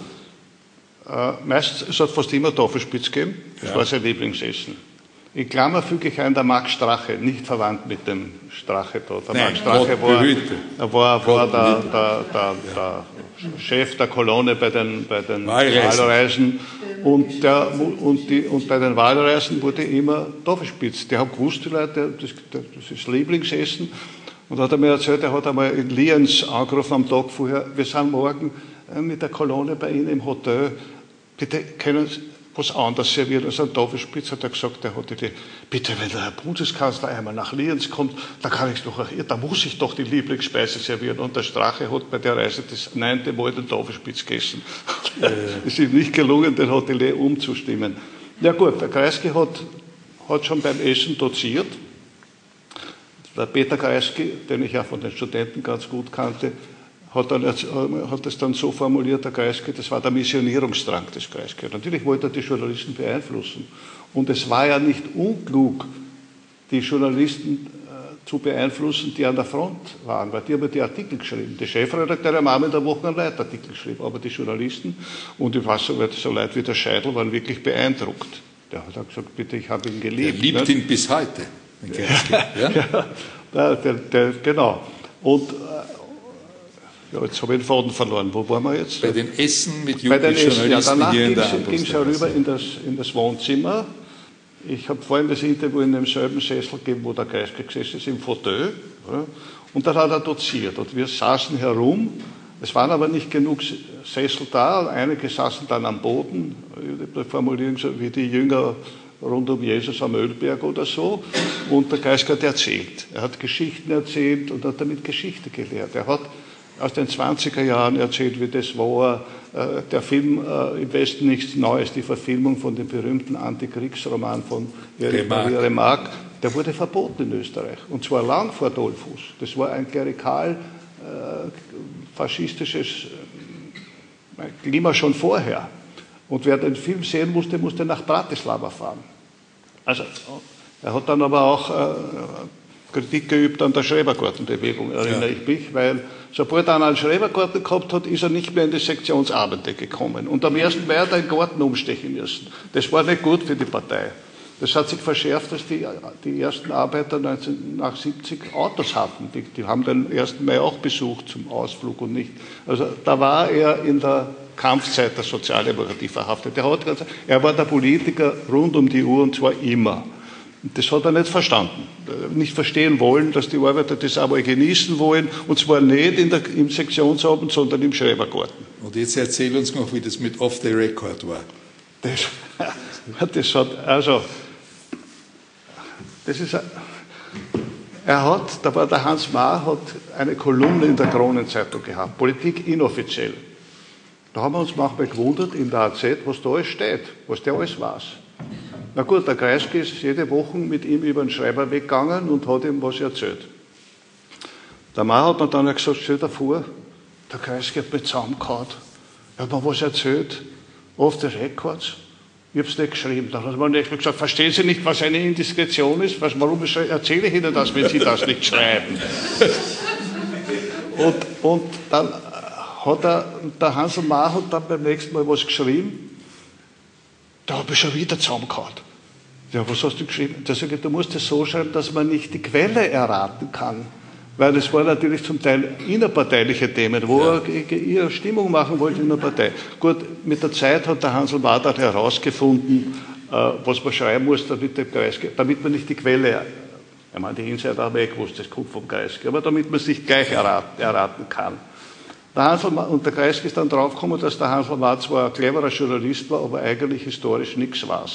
äh, meistens, es hat fast immer Tafelspitz gegeben, das ja. war sein Lieblingsessen. In Klammer füge ich ein, der Max Strache, nicht verwandt mit dem Strache da. Der Nein, Max Strache war, war, war der, der, der, der, Chef der Kolonne bei den, bei den Wahlreisen. Wahlreisen. Und, der, und, die, und bei den Wahlreisen wurde immer Tafelspitz. Die haben gewusst, die Leute, das, das ist Lieblingsessen. Und hat er mir erzählt, er hat einmal in Lienz angerufen am Tag vorher, wir sind morgen äh, mit der Kolonne bei Ihnen im Hotel. Bitte können Sie was anderes serviert als ein Tafelspitz, hat er gesagt, der hat die, bitte, wenn der Herr Bundeskanzler einmal nach Lienz kommt, da kann ich doch, da muss ich doch die Lieblingsspeise servieren. Und der Strache hat bei der Reise das neunte Mal den Tafelspitz gegessen. Es ist ihm nicht gelungen, den Hotelier umzustimmen. Ja gut, der Kreisky hat, hat schon beim Essen doziert. Der Peter Kreisky, den ich ja von den Studenten ganz gut kannte, hat, dann, hat es dann so formuliert, der Kreisky, das war der Missionierungsdrang des Kreisky. Natürlich wollte er die Journalisten beeinflussen. Und es war ja nicht unklug, die Journalisten äh, zu beeinflussen, die an der Front waren, weil die haben die Artikel geschrieben. Die Chefredakteure haben in der Woche einen Leitartikel geschrieben, aber die Journalisten und ich weiß so, so Leute wie der Scheidel waren wirklich beeindruckt. Der hat gesagt, bitte, ich habe ihn geliebt. Er liebt ne? ihn bis heute. ja, ja? der, der, der, genau. Und äh, ja, jetzt habe ich den Faden verloren. Wo waren wir jetzt? Bei den Essen mit Jugendlichen Journalisten ja, danach ging es herüber in das, in das Wohnzimmer. Ich habe vorhin das Interview in demselben Sessel gegeben, wo der Geist gesessen ist, im Fauteuil. Ja, und dann hat er doziert. Und wir saßen herum. Es waren aber nicht genug Sessel da. Einige saßen dann am Boden. Die Formulierung so wie die Jünger rund um Jesus am Ölberg oder so. Und der Geist hat erzählt. Er hat Geschichten erzählt und hat damit Geschichte gelehrt. Er hat aus den 20er Jahren erzählt, wie das war. Äh, der Film äh, im Westen nichts Neues, die Verfilmung von dem berühmten Antikriegsroman von Erich Maria Remarque, der wurde verboten in Österreich. Und zwar lang vor Dollfuß. Das war ein klerikal äh, faschistisches Klima schon vorher. Und wer den Film sehen musste, musste nach Bratislava fahren. Also, er hat dann aber auch Kritik geübt an der Schrebergartenbewegung, erinnere ja. ich mich, weil sobald einer einen Schrebergarten gehabt hat, ist er nicht mehr in die Sektionsabende gekommen. Und am 1. Mai hat er einen Garten umstechen müssen. Das war nicht gut für die Partei. Das hat sich verschärft, dass die, die ersten Arbeiter 1970 Autos hatten. Die, die haben den 1. Mai auch besucht zum Ausflug und nicht. Also da war er in der Kampfzeit der Sozialdemokratie verhaftet. Er, hat, er war der Politiker rund um die Uhr und zwar immer. Das hat er nicht verstanden, nicht verstehen wollen, dass die Arbeiter das einmal genießen wollen, und zwar nicht in der, im Sektionsabend, sondern im Schreibergarten. Und jetzt erzähl uns noch, wie das mit Off the Record war. Das, das hat, also, das ist, er hat, da war der Hans Mahr, hat eine Kolumne in der Kronenzeitung gehabt, Politik inoffiziell. Da haben wir uns manchmal gewundert in der AZ, was da alles steht, was der alles weiß. Na gut, der Kreisky ist jede Woche mit ihm über den Schreiber weggegangen und hat ihm was erzählt. Der Mann hat mir dann gesagt, stell dir vor, der Kreisky hat mich zusammengehauen. Er hat mir was erzählt, oft die Records. Ich habe es nicht geschrieben. Dann hat man nicht gesagt, verstehen Sie nicht, was eine Indiskretion ist? Warum erzähle ich Ihnen das, wenn Sie das nicht schreiben? und, und dann hat er, der Hansel Mahr hat dann beim nächsten Mal was geschrieben. Da habe ich schon wieder zusammengehauen. Ja, was hast du geschrieben? Sage ich, du musst es so schreiben, dass man nicht die Quelle erraten kann. Weil es waren natürlich zum Teil innerparteiliche Themen, wo ja. er ihre Stimmung machen wollte in der Partei. Gut, mit der Zeit hat der Hansel Wadert herausgefunden, äh, was man schreiben muss, damit, der Kreisky, damit man nicht die Quelle, ich meine, die Insider haben eh gewusst, das kommt vom Kreisky, aber damit man es nicht gleich erraten, erraten kann. Der Hansel, und der Kreisky ist dann draufgekommen, dass der Hansel war zwar ein cleverer Journalist war, aber eigentlich historisch nichts war.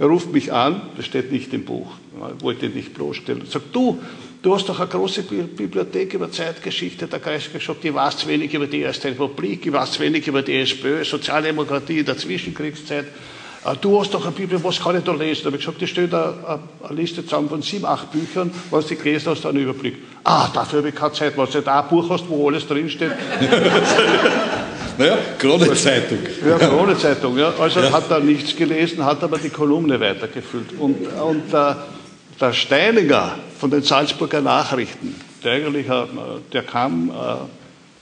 Er ruft mich an, das steht nicht im Buch, ich wollte ihn nicht bloßstellen, sagt, du, du hast doch eine große Bibliothek über Zeitgeschichte der Kreisgeschichte, die weiß wenig über die Erste Republik, die weiß wenig über die SPÖ, Sozialdemokratie in der Zwischenkriegszeit. Äh, du hast doch eine Bibel, was kann ich da lesen? Da habe ich gesagt, da steht eine, eine Liste zusammen von sieben, acht Büchern, was du gelesen hast, einen Überblick. Ah, dafür habe ich keine Zeit, weil du da ein Buch hast, wo alles drinsteht. naja, Krone-Zeitung. Ja, Krone-Zeitung, ja. Also ja. hat er nichts gelesen, hat aber die Kolumne weitergefüllt. Und, und äh, der Steininger von den Salzburger Nachrichten, der eigentlich, äh, der kam äh,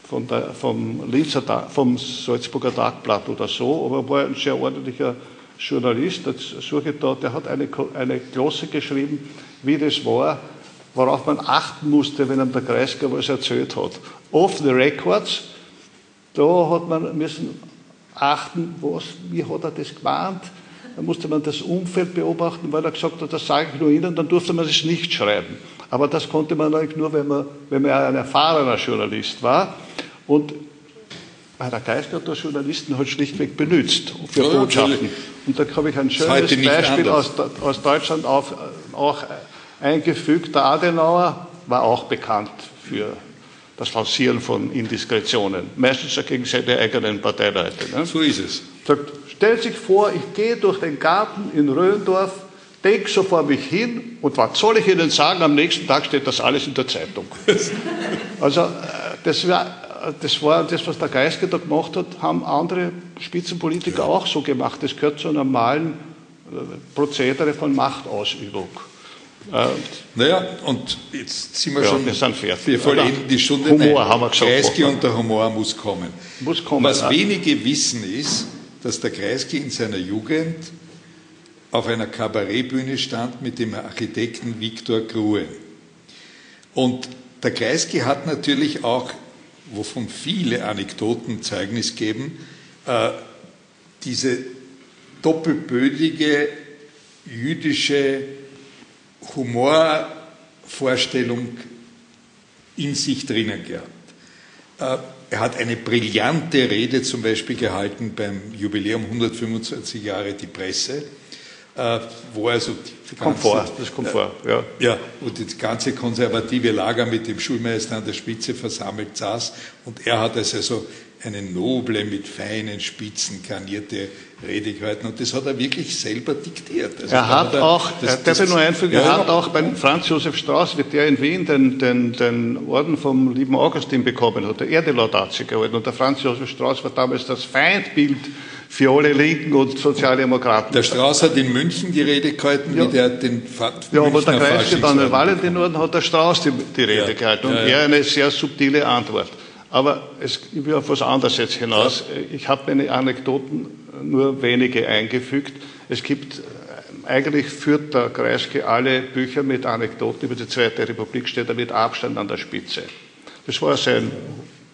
von der, vom, Linzer, vom Salzburger Tagblatt oder so, aber war ein sehr ordentlicher Journalist, suche da, der hat eine, eine Glosse geschrieben, wie das war, worauf man achten musste, wenn einem der Kreisger was erzählt hat. Off the records, da hat man müssen achten, was, wie hat er das gemeint, da musste man das Umfeld beobachten, weil er gesagt hat, das sage ich nur Ihnen, dann durfte man es nicht schreiben. Aber das konnte man eigentlich nur, wenn man, wenn man ein erfahrener Journalist war. Und der Geist hat da Journalisten halt schlichtweg benutzt für ja, Botschaften. Natürlich. Und da habe ich ein schönes Beispiel aus, aus, Deutschland auf, auch eingefügt. Der Adenauer war auch bekannt für das Lancieren von Indiskretionen, meistens gegen seine eigenen Parteileute. Ne? So ist es. Sagt, Stellt sich vor, ich gehe durch den Garten in Röndorf, denke so vor mich hin und was soll ich Ihnen sagen? Am nächsten Tag steht das alles in der Zeitung. Also, äh, das war, das war das, was der Geist da gemacht hat, haben andere Spitzenpolitiker auch so gemacht. Das gehört zur normalen äh, Prozedere von Machtausübung. Äh, naja, und jetzt sind wir ja, schon. Wir sind fertig. Wir vollenden die Stunde. Humor Nein, haben wir gesagt. Kreisky und der Humor muss kommen. Muss kommen. Was ja. wenige wissen ist, dass der Kreisky in seiner Jugend auf einer Kabarettbühne stand mit dem Architekten Viktor Grue. Und der Kreisky hat natürlich auch, wovon viele Anekdoten Zeugnis geben, äh, diese doppelbödige jüdische Humorvorstellung in sich drinnen gehabt. Äh, er hat eine brillante Rede zum Beispiel gehalten beim Jubiläum 125 Jahre die Presse, äh, wo also die ganze, Komfort, das Komfort, ja. ja, wo das ganze konservative Lager mit dem Schulmeister an der Spitze versammelt saß und er hat es also eine noble, mit feinen Spitzen garnierte Rede gehalten. Und das hat er wirklich selber diktiert. Also er hat er, auch, das, darf ich nur einfügen, ja, er hat auch beim Franz Josef Strauß, wie der in Wien den, den, den Orden vom lieben Augustin bekommen hat, der Erdelaudatio gehalten. Und der Franz Josef Strauß war damals das Feindbild für alle Linken und Sozialdemokraten. Der Strauß hat in München die Rede gehalten, ja. wie der den Ja, aber der Kreisky dann in Valentinorden hat der Strauß die, die Rede ja. gehalten und ja, er eine sehr subtile Antwort. Aber es, ich will auf was anderes jetzt hinaus. Ich habe meine Anekdoten nur wenige eingefügt. Es gibt, äh, eigentlich führt der Kreisky alle Bücher mit Anekdoten über die Zweite Republik, steht er mit Abstand an der Spitze. Das war sein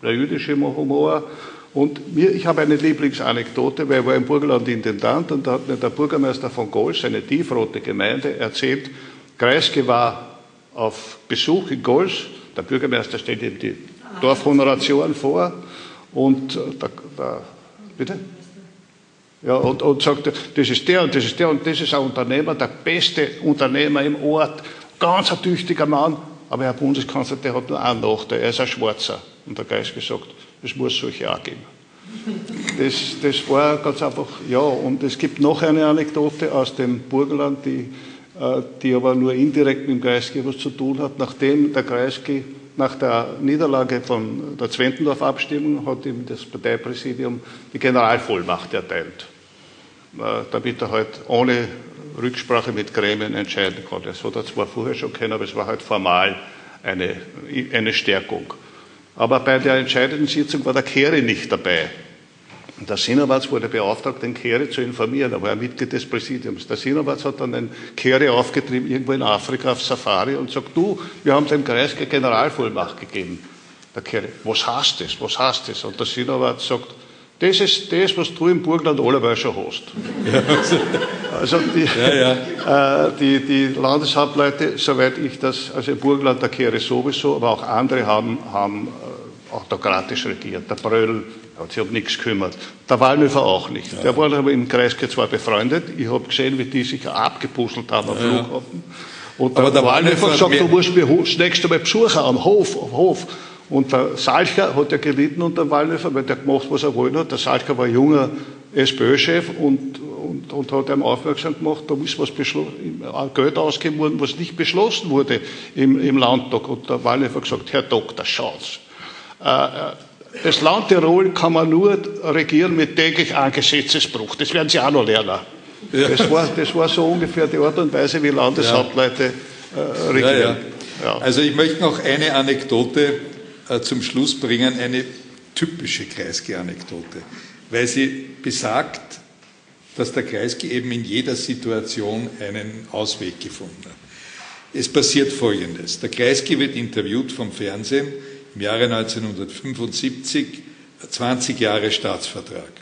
der jüdische Humor. Und mir, ich habe eine Lieblingsanekdote, weil ich war im Burgenland Intendant und da hat mir der Bürgermeister von Golz, eine tiefrote Gemeinde, erzählt, Kreisky war auf Besuch in Golz, der Bürgermeister stellt ihm die Dorfhonoration vor und äh, der, der, bitte? Ja, und, und sagt, das ist der und das ist der und das ist ein Unternehmer, der beste Unternehmer im Ort, ganz ein tüchtiger Mann, aber Herr Bundeskanzler, der hat nur einen Nachteil, er ist ein Schwarzer. Und der Geist gesagt, es muss solche auch geben. Das, das war ganz einfach, ja, und es gibt noch eine Anekdote aus dem Burgenland, die, äh, die aber nur indirekt mit dem Kreisky was zu tun hat. Nachdem der Kreisky nach der Niederlage von der Zwentendorf-Abstimmung hat ihm das Parteipräsidium die Generalvollmacht erteilt, damit er halt ohne Rücksprache mit Gremien entscheiden konnte. Das hat er zwar vorher schon kennen, aber es war halt formal eine, eine Stärkung. Aber bei der entscheidenden Sitzung war der Kehre nicht dabei. Der Sinowatz wurde beauftragt, den Kehre zu informieren. Er war ein Mitglied des Präsidiums. Der Sinowatz hat dann den Kehre aufgetrieben, irgendwo in Afrika auf Safari und sagt, du, wir haben dem Kreisky Generalvollmacht gegeben. Der Kehre, was heißt das? Was heißt das? Und der Sinowatz sagt, das ist das, was du im Burgenland alleweil schon hast. Ja. Also die, ja. Äh, die, die Landeshauptleute, soweit ich das, also im Burgenland der Kehre sowieso, aber auch andere haben, haben äh, autokratisch regiert. Der Bröll, hat sich um nichts gekümmert. Der Wallnöfer auch nicht. Ja. Der war aber im Kreisky zwar befreundet. Ich habe gesehen, wie die sich abgepuzzelt haben am ja. Flughafen. Und der, der Wallhofer gesagt, du musst mich das nächste Mal besuchen am Hof, am Hof. Und der Salcher hat ja gelitten unter Wallhofer, weil der gemacht, was er wollen hat. Der Salcher war junger SPÖ-Chef und, und, und hat ihm aufmerksam gemacht, da ist was Geld ausgegeben worden, was nicht beschlossen wurde im, im Landtag. Und der Wallhofer gesagt, Herr Doktor, schaut's. Äh, äh, das Land Tirol kann man nur regieren mit täglich einem Gesetzesbruch. Das werden Sie auch noch lernen. Ja. Das, war, das war so ungefähr die Art und Weise, wie Landeshauptleute äh, regieren. Ja, ja. Also ich möchte noch eine Anekdote äh, zum Schluss bringen, eine typische Kreisky-Anekdote, weil sie besagt, dass der Kreisky eben in jeder Situation einen Ausweg gefunden hat. Es passiert Folgendes. Der Kreisky wird interviewt vom Fernsehen im Jahre 1975, 20 Jahre Staatsvertrag.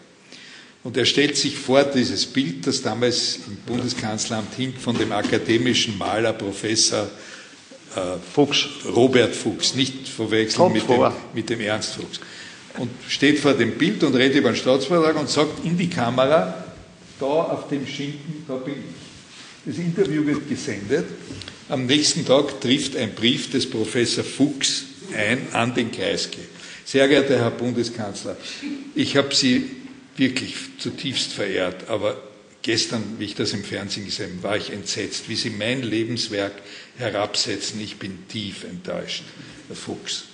Und er stellt sich vor, dieses Bild, das damals im Bundeskanzleramt hing, von dem akademischen Maler Professor äh, Fuchs, Robert Fuchs, nicht verwechseln mit dem, mit dem Ernst Fuchs. Und steht vor dem Bild und redet über den Staatsvertrag und sagt in die Kamera, da auf dem Schinken, da bin ich. Das Interview wird gesendet. Am nächsten Tag trifft ein Brief des Professor Fuchs ein an den Kreisky. Sehr geehrter Herr Bundeskanzler, ich habe Sie wirklich zutiefst verehrt, aber gestern, wie ich das im Fernsehen gesehen habe, war ich entsetzt, wie Sie mein Lebenswerk herabsetzen. Ich bin tief enttäuscht, Herr Fuchs.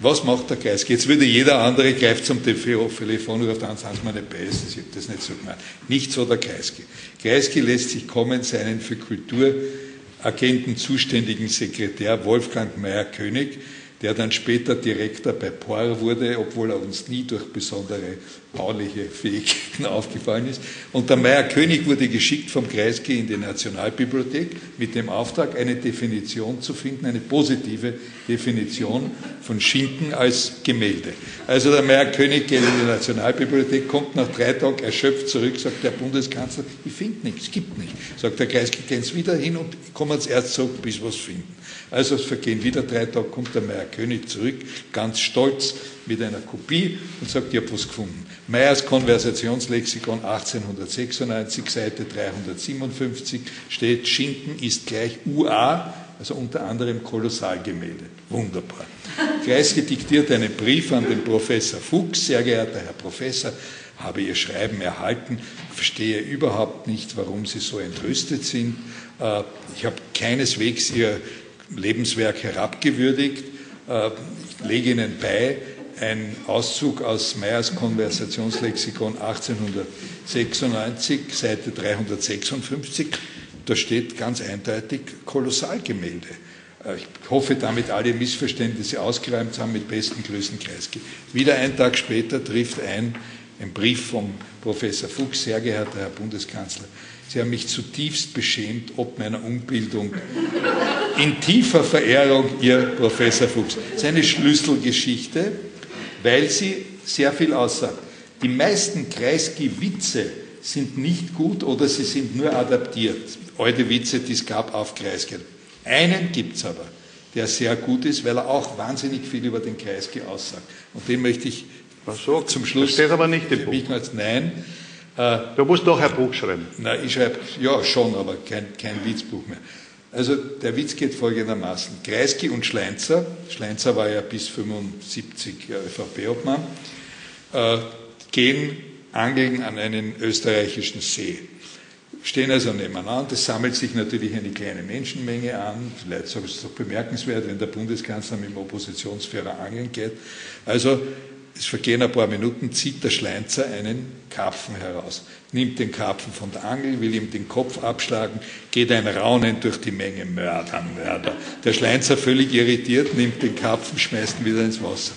Was macht der Kreisky? Jetzt würde jeder andere greift zum Telefon und ruft an, sagen Sie mir nicht besser, ich habe das nicht so gemeint. Nicht so der Kreisky. Kreisky lässt sich kommen, seinen für Kulturagenten zuständigen Sekretär Wolfgang Meyer-König, der dann später Direktor bei POR wurde, obwohl er uns nie durch besondere bauliche Fähigkeiten aufgefallen ist. Und der Meier König wurde geschickt vom Kreisky in die Nationalbibliothek mit dem Auftrag, eine Definition zu finden, eine positive Definition von Schinken als Gemälde. Also der Meier König geht in die Nationalbibliothek, kommt nach drei Tagen erschöpft zurück, sagt der Bundeskanzler, ich finde nichts, gibt nichts. Sagt der Kreisky, Sie wieder hin und kommen Sie erst zurück, bis wir es finden. Also es vergehen wieder drei Tage, kommt der Meier König zurück, ganz stolz mit einer Kopie und sagt, ich habe was gefunden. Meyers Konversationslexikon 1896, Seite 357 steht, Schinken ist gleich UA, also unter anderem Kolossalgemälde. Wunderbar. Kreisky diktiert einen Brief an den Professor Fuchs. Sehr geehrter Herr Professor, habe Ihr Schreiben erhalten, verstehe überhaupt nicht, warum Sie so entrüstet sind. Äh, ich habe keineswegs Ihr Lebenswerk herabgewürdigt. Äh, ich lege Ihnen bei, ein Auszug aus Meyers Konversationslexikon 1896, Seite 356. Da steht ganz eindeutig Kolossalgemälde. Äh, ich hoffe, damit alle Missverständnisse ausgeräumt haben. Mit besten Grüßen, Kreisky. Wieder einen Tag später trifft ein, ein Brief vom Professor Fuchs, sehr geehrter Herr Bundeskanzler. Sie haben mich zutiefst beschämt ob meiner Umbildung. In tiefer Verehrung, Ihr Professor Fuchs. Seine Schlüsselgeschichte, weil sie sehr viel aussagt. Die meisten Kreisky-Witze sind nicht gut oder sie sind nur adaptiert. Alte Witze, die es gab auf Kreisky. Einen gibt es aber, der sehr gut ist, weil er auch wahnsinnig viel über den Kreisky aussagt. Und den möchte ich so, zum Schluss. Das steht aber nicht im Buch. Nein, äh, du musst doch ein Buch schreiben. Nein, ich schreibe, ja schon, aber kein, kein Witzbuch mehr. Also der Witz geht folgendermaßen. Kreisky und Schleinzer, Schleinzer war ja bis 75 ÖVP-Obmann, äh, gehen angeln an einen österreichischen See. Stehen also nebeneinander, es sammelt sich natürlich eine kleine Menschenmenge an. Vielleicht ist es doch bemerkenswert, wenn der Bundeskanzler mit dem Oppositionsführer angeln geht. Also es vergehen ein paar Minuten, zieht der Schleinzer einen Karpfen heraus, nimmt den Karpfen von der Angel, will ihm den Kopf abschlagen, geht ein Raunen durch die Menge, Mörder, Mörder. Der Schleinzer völlig irritiert, nimmt den Karpfen, schmeißt ihn wieder ins Wasser.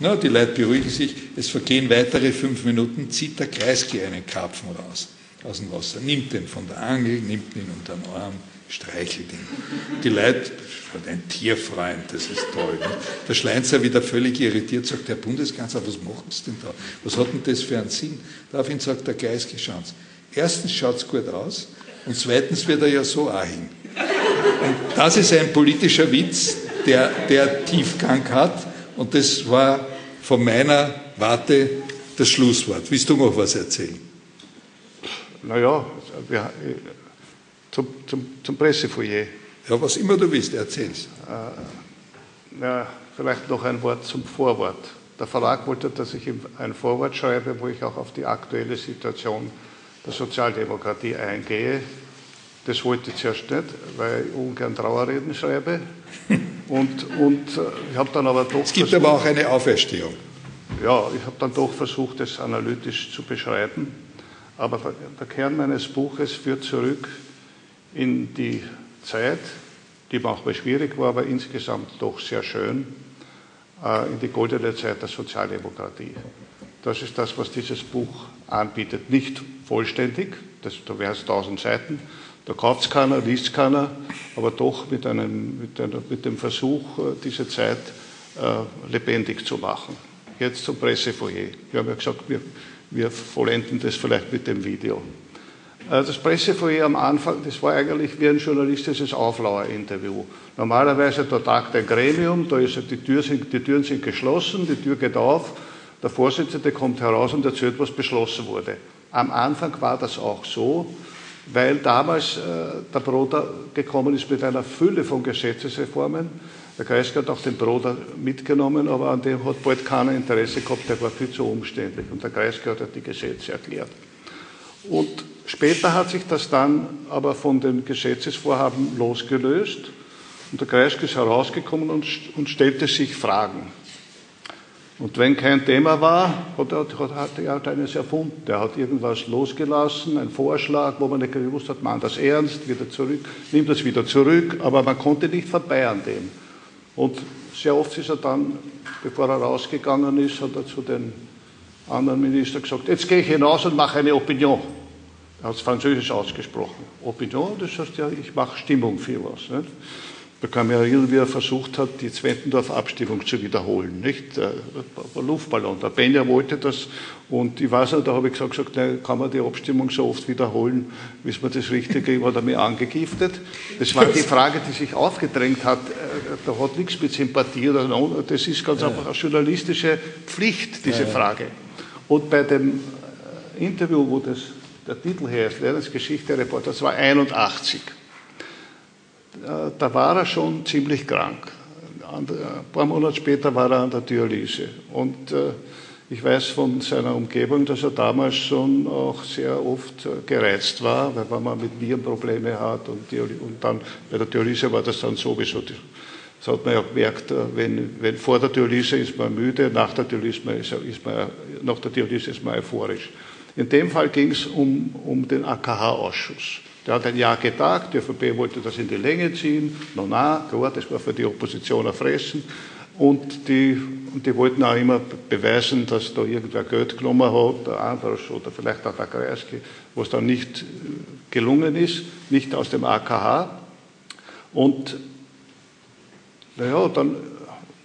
Na, die Leute beruhigen sich, es vergehen weitere fünf Minuten, zieht der Kreisky einen Karpfen raus, aus dem Wasser, nimmt den von der Angel, nimmt ihn unter den Arm, streichelt ihn. Die Leute ein Tierfreund, das ist toll. Ne? Der Schleinzer wieder völlig irritiert, sagt, Herr Bundeskanzler, was machen Sie denn da? Was hat denn das für einen Sinn? Daraufhin sagt der Geist, schauen Erstens schaut es gut aus und zweitens wird er ja so auch hin. Und das ist ein politischer Witz, der, der Tiefgang hat und das war von meiner Warte das Schlusswort. Willst du noch was erzählen? Naja, zum, zum, zum Pressefoyer. Ja, was immer du willst, erzähl's. Äh, ja, vielleicht noch ein Wort zum Vorwort. Der Verlag wollte, dass ich ein Vorwort schreibe, wo ich auch auf die aktuelle Situation der Sozialdemokratie eingehe. Das wollte ich zuerst nicht, weil ich ungern Trauerreden schreibe. Und, und äh, ich habe dann aber doch. Es gibt versucht, aber auch eine Auferstehung. Ja, ich habe dann doch versucht, das analytisch zu beschreiben. Aber der Kern meines Buches führt zurück in die Zeit, die manchmal schwierig war, aber insgesamt doch sehr schön, äh, in die goldene Zeit der Sozialdemokratie. Das ist das, was dieses Buch anbietet. Nicht vollständig, das, da wären es tausend Seiten, da kauft es keiner, liest es keiner, aber doch mit, einem, mit, einer, mit dem Versuch, äh, diese Zeit äh, lebendig zu machen. Jetzt zum Pressefoyer. Wir haben ja gesagt, wir, wir vollenden das vielleicht mit dem Video. Äh, das Pressefoyer am Anfang, das war eigentlich wie ein journalistisches Auflauerinterview. Normalerweise, da tagt ein Gremium, da ist, die, Tür sind, die Türen sind geschlossen, die Tür geht auf, der Vorsitzende kommt heraus und erzählt, was beschlossen wurde. Am Anfang war das auch so, weil damals äh, der Broder gekommen ist mit einer Fülle von Gesetzesreformen. Der Kreisky hat auch den Broder mitgenommen, aber an dem hat bald keiner Interesse gehabt, der war viel zu umständlich. Und der Kreisky hat die Gesetze erklärt. Und später hat sich das dann aber von den Gesetzesvorhaben losgelöst. Und der Kreisky ist herausgekommen und, und stellte sich Fragen. Und wenn kein Thema war, hat er, hat er halt eines erfunden. Er hat irgendwas losgelassen, einen Vorschlag, wo man nicht gewusst hat, man das ernst, wieder zurück, nimmt das wieder zurück, aber man konnte nicht vorbei an dem. Und sehr oft ist er dann, bevor er rausgegangen ist, hat er zu den anderen Ministern gesagt, jetzt gehe ich hinaus und mache eine Opinion. Er hat es französisch ausgesprochen. Opinion, das heißt ja, ich mache Stimmung für was. Nicht? Da kann man erinnern, wie er versucht hat, die Zwentendorf-Abstimmung zu wiederholen. Nicht? Der Luftballon. Der Benja wollte das und ich weiß nicht, da habe ich gesagt, gesagt nein, kann man die Abstimmung so oft wiederholen, bis man das Richtige hat er mir angegiftet. Das war die Frage, die sich aufgedrängt hat. Äh, da hat nichts mit Sympathie oder das ist ganz ja. einfach eine journalistische Pflicht, diese ja, ja. Frage. Und bei dem äh, Interview, wo das, der Titel her ist, Lernensgeschichte Reporter, das war 81. Äh, da war er schon ziemlich krank. Ein paar Monate später war er an der Dialyse. Und äh, ich weiß von seiner Umgebung, dass er damals schon auch sehr oft äh, gereizt war, weil wenn man mit Virenprobleme hat und, und dann bei der Dialyse war das dann sowieso. Das hat man ja gemerkt, wenn, wenn vor der Dialyse ist man müde, nach der Dialyse ist, ist man, nach der Dialyse ist man euphorisch. In dem Fall ging es um, um den AKH-Ausschuss. Der hat ein Jahr getagt, die ÖVP wollte das in die Länge ziehen. Na, na, klar, das war für die Opposition erfressen. Und die, und die wollten auch immer beweisen, dass da irgendwer Geld genommen hat, der Androsch oder vielleicht auch der Kreisky, was dann nicht gelungen ist, nicht aus dem AKH. Und naja, dann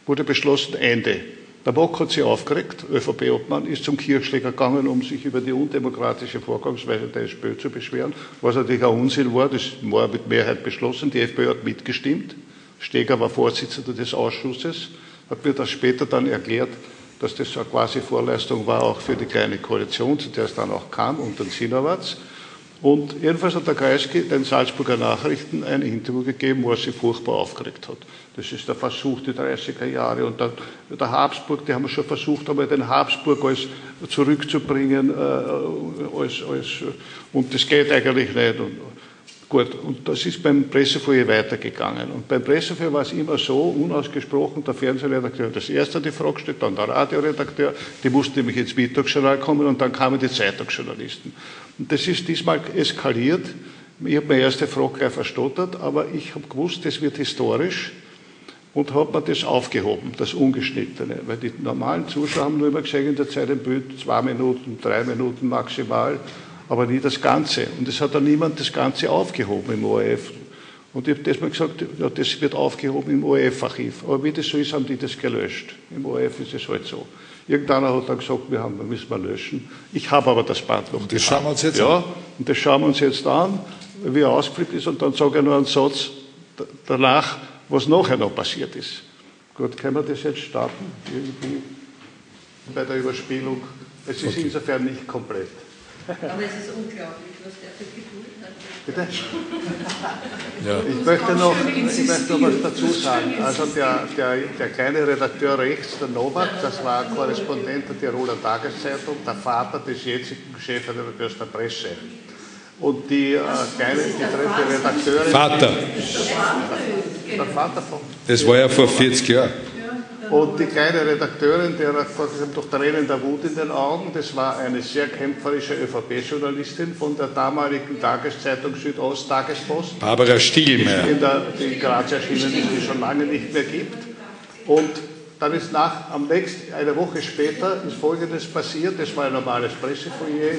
wurde beschlossen, Ende. Der Bock hat sich aufgeregt, ÖVP-Obmann, ist zum Kirchschläger gegangen, um sich über die undemokratische Vorgangsweise der SPÖ zu beschweren, was natürlich auch Unsinn war, das war mit Mehrheit beschlossen, die FPÖ hat mitgestimmt, Steger war Vorsitzender des Ausschusses, hat mir das später dann erklärt, dass das eine quasi Vorleistung war, auch für die kleine Koalition, zu der es dann auch kam, unter den Sinowatz. Und jedenfalls hat der Kreisky den Salzburger Nachrichten ein Interview gegeben, wo er sich furchtbar aufgeregt hat. Das ist der Versuch, die 30er Jahre. Und dann, der Habsburg, die haben schon versucht, aber den Habsburg als zurückzubringen. Äh, als, als, und das geht eigentlich nicht. Und, Gut, und das ist beim Pressefeuer weitergegangen. Und beim Pressefeuer war es immer so, unausgesprochen, der Fernsehredakteur das erste die Frage gestellt, dann der Radioredakteur, die mussten nämlich ins Mittagsjournal kommen und dann kamen die Zeitungsjournalisten. Und das ist diesmal eskaliert. Ich habe meine erste Frage gleich verstottert, aber ich habe gewusst, das wird historisch und habe mir das aufgehoben, das Ungeschnittene. Weil die normalen Zuschauer haben nur immer gesehen in der Zeit im Bild zwei Minuten, drei Minuten maximal aber nie das Ganze. Und es hat dann niemand das Ganze aufgehoben im ORF. Und ich habe das mal gesagt, ja, das wird aufgehoben im ORF-Archiv. Aber wie das so ist, haben die das gelöscht. Im ORF ist es halt so. Irgendeiner hat dann gesagt, wir haben, wir müssen wir löschen. Ich habe aber das Band noch. Und das schauen wir uns jetzt ja, an. und das schauen wir uns jetzt an, wie er ausgeflippt ist. Und dann sage ich nur einen Satz danach, was nachher noch passiert ist. Gut, können wir das jetzt starten? Irgendwie bei der Überspielung. Es ist okay. insofern nicht komplett. Aber es ist unglaublich, was der für Geduld hat. Bitte? Ja. Ich möchte noch, ich möchte noch was dazu sagen. Also der, der, der kleine Redakteur rechts, der Novak, das war Korrespondent der Tiroler Tageszeitung, der Vater des jetzigen Chefredakteurs der Presse. Und die äh, kleine, die dritte Redakteurin. Vater. Der Vater von. Das war ja vor 40 Jahren. Und die kleine Redakteurin, der hat durch Tränen der Wut in den Augen, das war eine sehr kämpferische ÖVP-Journalistin von der damaligen Tageszeitung Südost Tagespost. Barbara Stiegelmeier. In der, die in Graz erschienen ist, die schon lange nicht mehr gibt. Und dann ist nach, am nächsten, eine Woche später ist Folgendes passiert, das war ein normales Pressefoyer,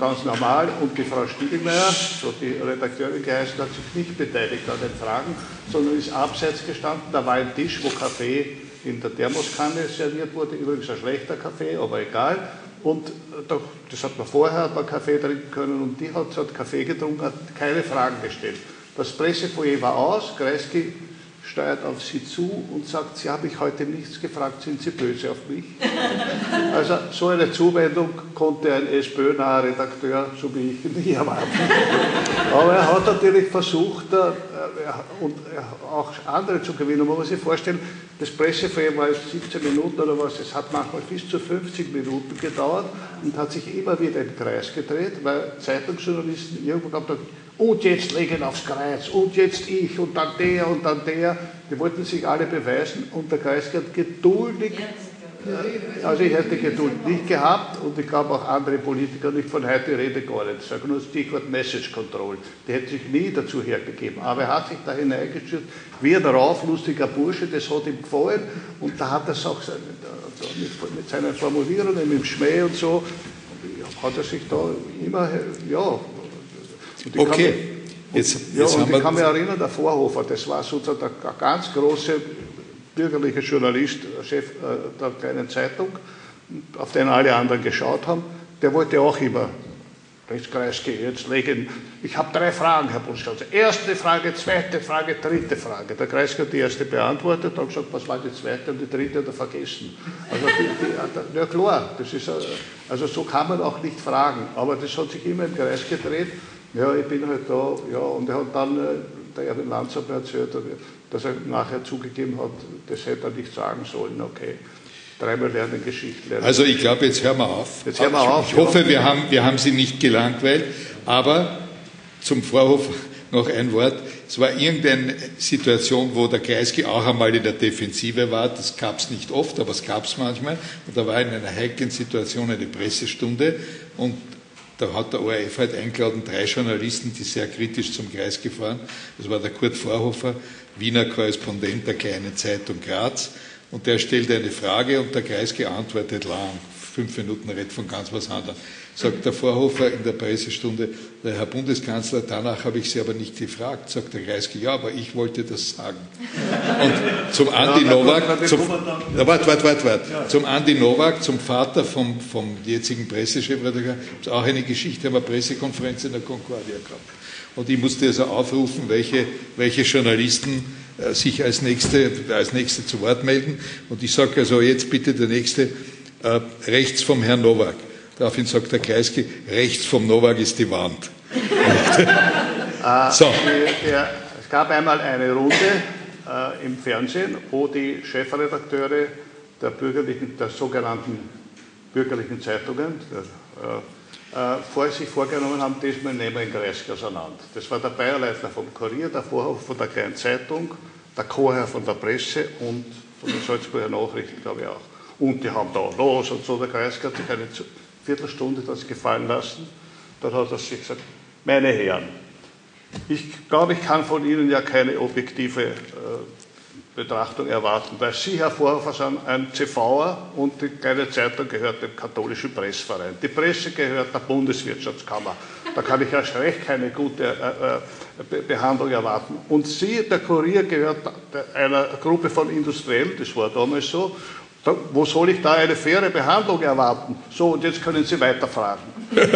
ganz normal. Und die Frau Stiegelmeier, so die Redakteurin geheißen, hat sich nicht beteiligt an den Fragen, sondern ist abseits gestanden. Da war ein Tisch, wo Kaffee in der Thermoskanne serviert wurde. Übrigens ein schlechter Kaffee, aber egal. Und das hat man vorher hat man Kaffee trinken können und die hat, hat Kaffee getrunken, hat keine Fragen gestellt. Das Pressefoyer war aus, Kreisky steuert auf sie zu und sagt, Sie habe ich heute nichts gefragt, sind Sie böse auf mich? Also so eine Zuwendung konnte ein SPÖ-naher Redakteur, so wie ich, nie erwarten. Aber er hat natürlich versucht, äh, und auch andere zu gewinnen. Man muss sich vorstellen, das Pressefeuer war 17 Minuten oder was, es hat manchmal bis zu 50 Minuten gedauert und hat sich immer wieder im Kreis gedreht, weil Zeitungsjournalisten irgendwo haben und jetzt legen aufs Kreuz und jetzt ich und dann der und dann der. Die wollten sich alle beweisen und der Kreis hat geduldig, also ich hätte Geduld nicht gehabt und ich glaube auch andere Politiker nicht von heute rede gar nicht. Ich sage nur Stichwort Message Control. Die hätte sich nie dazu hergegeben. Aber er hat sich da hineingestürzt, wie er darauf, lustiger Bursche, das hat ihm gefallen und da hat er es auch mit seinen Formulierungen, mit dem Schmäh und so, hat er sich da immer, ja, okay. Kann, jetzt, ja, jetzt und ich kann mich erinnern, der Vorhofer, das war sozusagen der ganz große bürgerliche Journalist, Chef äh, der kleinen Zeitung, auf den alle anderen geschaut haben, der wollte auch immer, jetzt Kreisky, jetzt legen, ich habe drei Fragen, Herr Bundeskanzler. Erste Frage, zweite Frage, dritte Frage. Der Kreisky hat die erste beantwortet, hat gesagt, was war die zweite und die dritte hat er vergessen. Also, die, die, ja klar, das ist, also so kann man auch nicht fragen, aber das hat sich immer im Kreis gedreht ja, ich bin halt da, ja, und er hat dann, äh, der Erwin Lanz hat mir erzählt, dass er nachher zugegeben hat, das hätte er nicht sagen sollen, okay. Dreimal lernen Geschichte lernen. Also ich glaube, jetzt hören wir auf. Jetzt hören wir auf. Ich hoffe, wir haben, wir haben Sie nicht gelangweilt, aber zum Vorhof noch ein Wort. Es war irgendeine Situation, wo der Kreisky auch einmal in der Defensive war. Das gab es nicht oft, aber es gab es manchmal. Und da war in einer heiklen Situation eine Pressestunde und da hat der ORF halt eingeladen, drei Journalisten, die sehr kritisch zum Kreis gefahren. Das war der Kurt Vorhofer, Wiener Korrespondent der Kleinen Zeitung Graz. Und der stellt eine Frage und der Kreis geantwortet lang. Fünf Minuten redet von ganz was anderem sagt der Vorhofer in der Pressestunde, der Herr Bundeskanzler, danach habe ich Sie aber nicht gefragt, sagt der Kreisky, ja, aber ich wollte das sagen. Und zum Andi Nowak, zum, na, wart, wart, wart, wart, zum Andi Nowak, zum Vater vom, vom jetzigen Pressechefredakteur, es auch eine Geschichte, haben wir Pressekonferenz in der Concordia gehabt. Und ich musste also aufrufen, welche, welche Journalisten äh, sich als nächste, als nächste zu Wort melden. Und ich sage also jetzt bitte der nächste, äh, rechts vom Herrn Nowak. Daraufhin sagt der Kreisky, rechts vom Nowak ist die Wand. Ah, so. es gab einmal eine Runde äh, im Fernsehen, wo die Chefredakteure der, bürgerlichen, der sogenannten bürgerlichen Zeitungen äh, äh, vor sich vorgenommen haben, diesmal nehmen wir den Kreisky auseinander. Das war der Bayerleitner vom Kurier, der Vorhof von der Kleinen Zeitung, der Chorherr von der Presse und von den Salzburger Nachrichten, glaube ich auch. Und die haben da los und so, der Kreisky hat sich eine Viertelstunde das gefallen lassen. Dann hat er sich gesagt, meine Herren, ich glaube, ich kann von Ihnen ja keine objektive äh, Betrachtung erwarten, weil Sie, Herr Vorhofer, sind ein CVer und die kleine Zeitung gehört dem katholischen Pressverein. Die Presse gehört der Bundeswirtschaftskammer. Da kann ich erst recht keine gute äh, äh, Behandlung erwarten. Und Sie, der Kurier, gehört einer Gruppe von Industriellen, das war damals so, wo soll ich da eine faire Behandlung erwarten? So, und jetzt können Sie weiterfragen. und,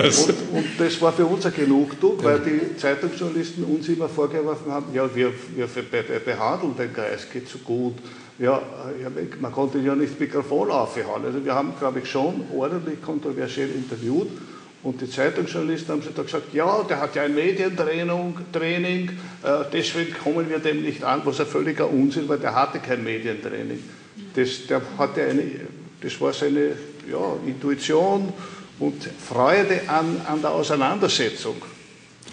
und, das war für uns ein Genugtuung, weil die Zeitungsjournalisten uns immer vorgeworfen haben, ja, wir, wir behandeln den Kreis, geht so gut. Ja, man konnte ja nicht das Mikrofon aufhauen. Also wir haben, glaube ich, schon ordentlich kontroversiell interviewt Und die Zeitungsjournalisten haben da gesagt, ja, der hat ja ein Medientraining, Training, äh, deswegen kommen wir dem nicht an, was ein völliger Unsinn, weil der hatte kein Medientraining. Das, der hatte eine, das war seine ja, Intuition und Freude an, an der Auseinandersetzung.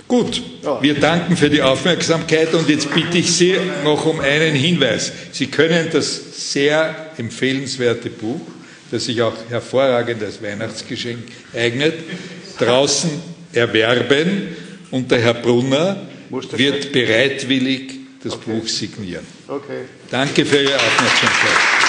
Gut, wir danken für die Aufmerksamkeit und jetzt bitte ich Sie noch um einen Hinweis. Sie können das sehr empfehlenswerte Buch, das sich auch hervorragend als Weihnachtsgeschenk eignet, draußen erwerben und der Herr Brunner wird bereitwillig das okay. Buch signieren. Okay. Danke für Ihre Aufmerksamkeit.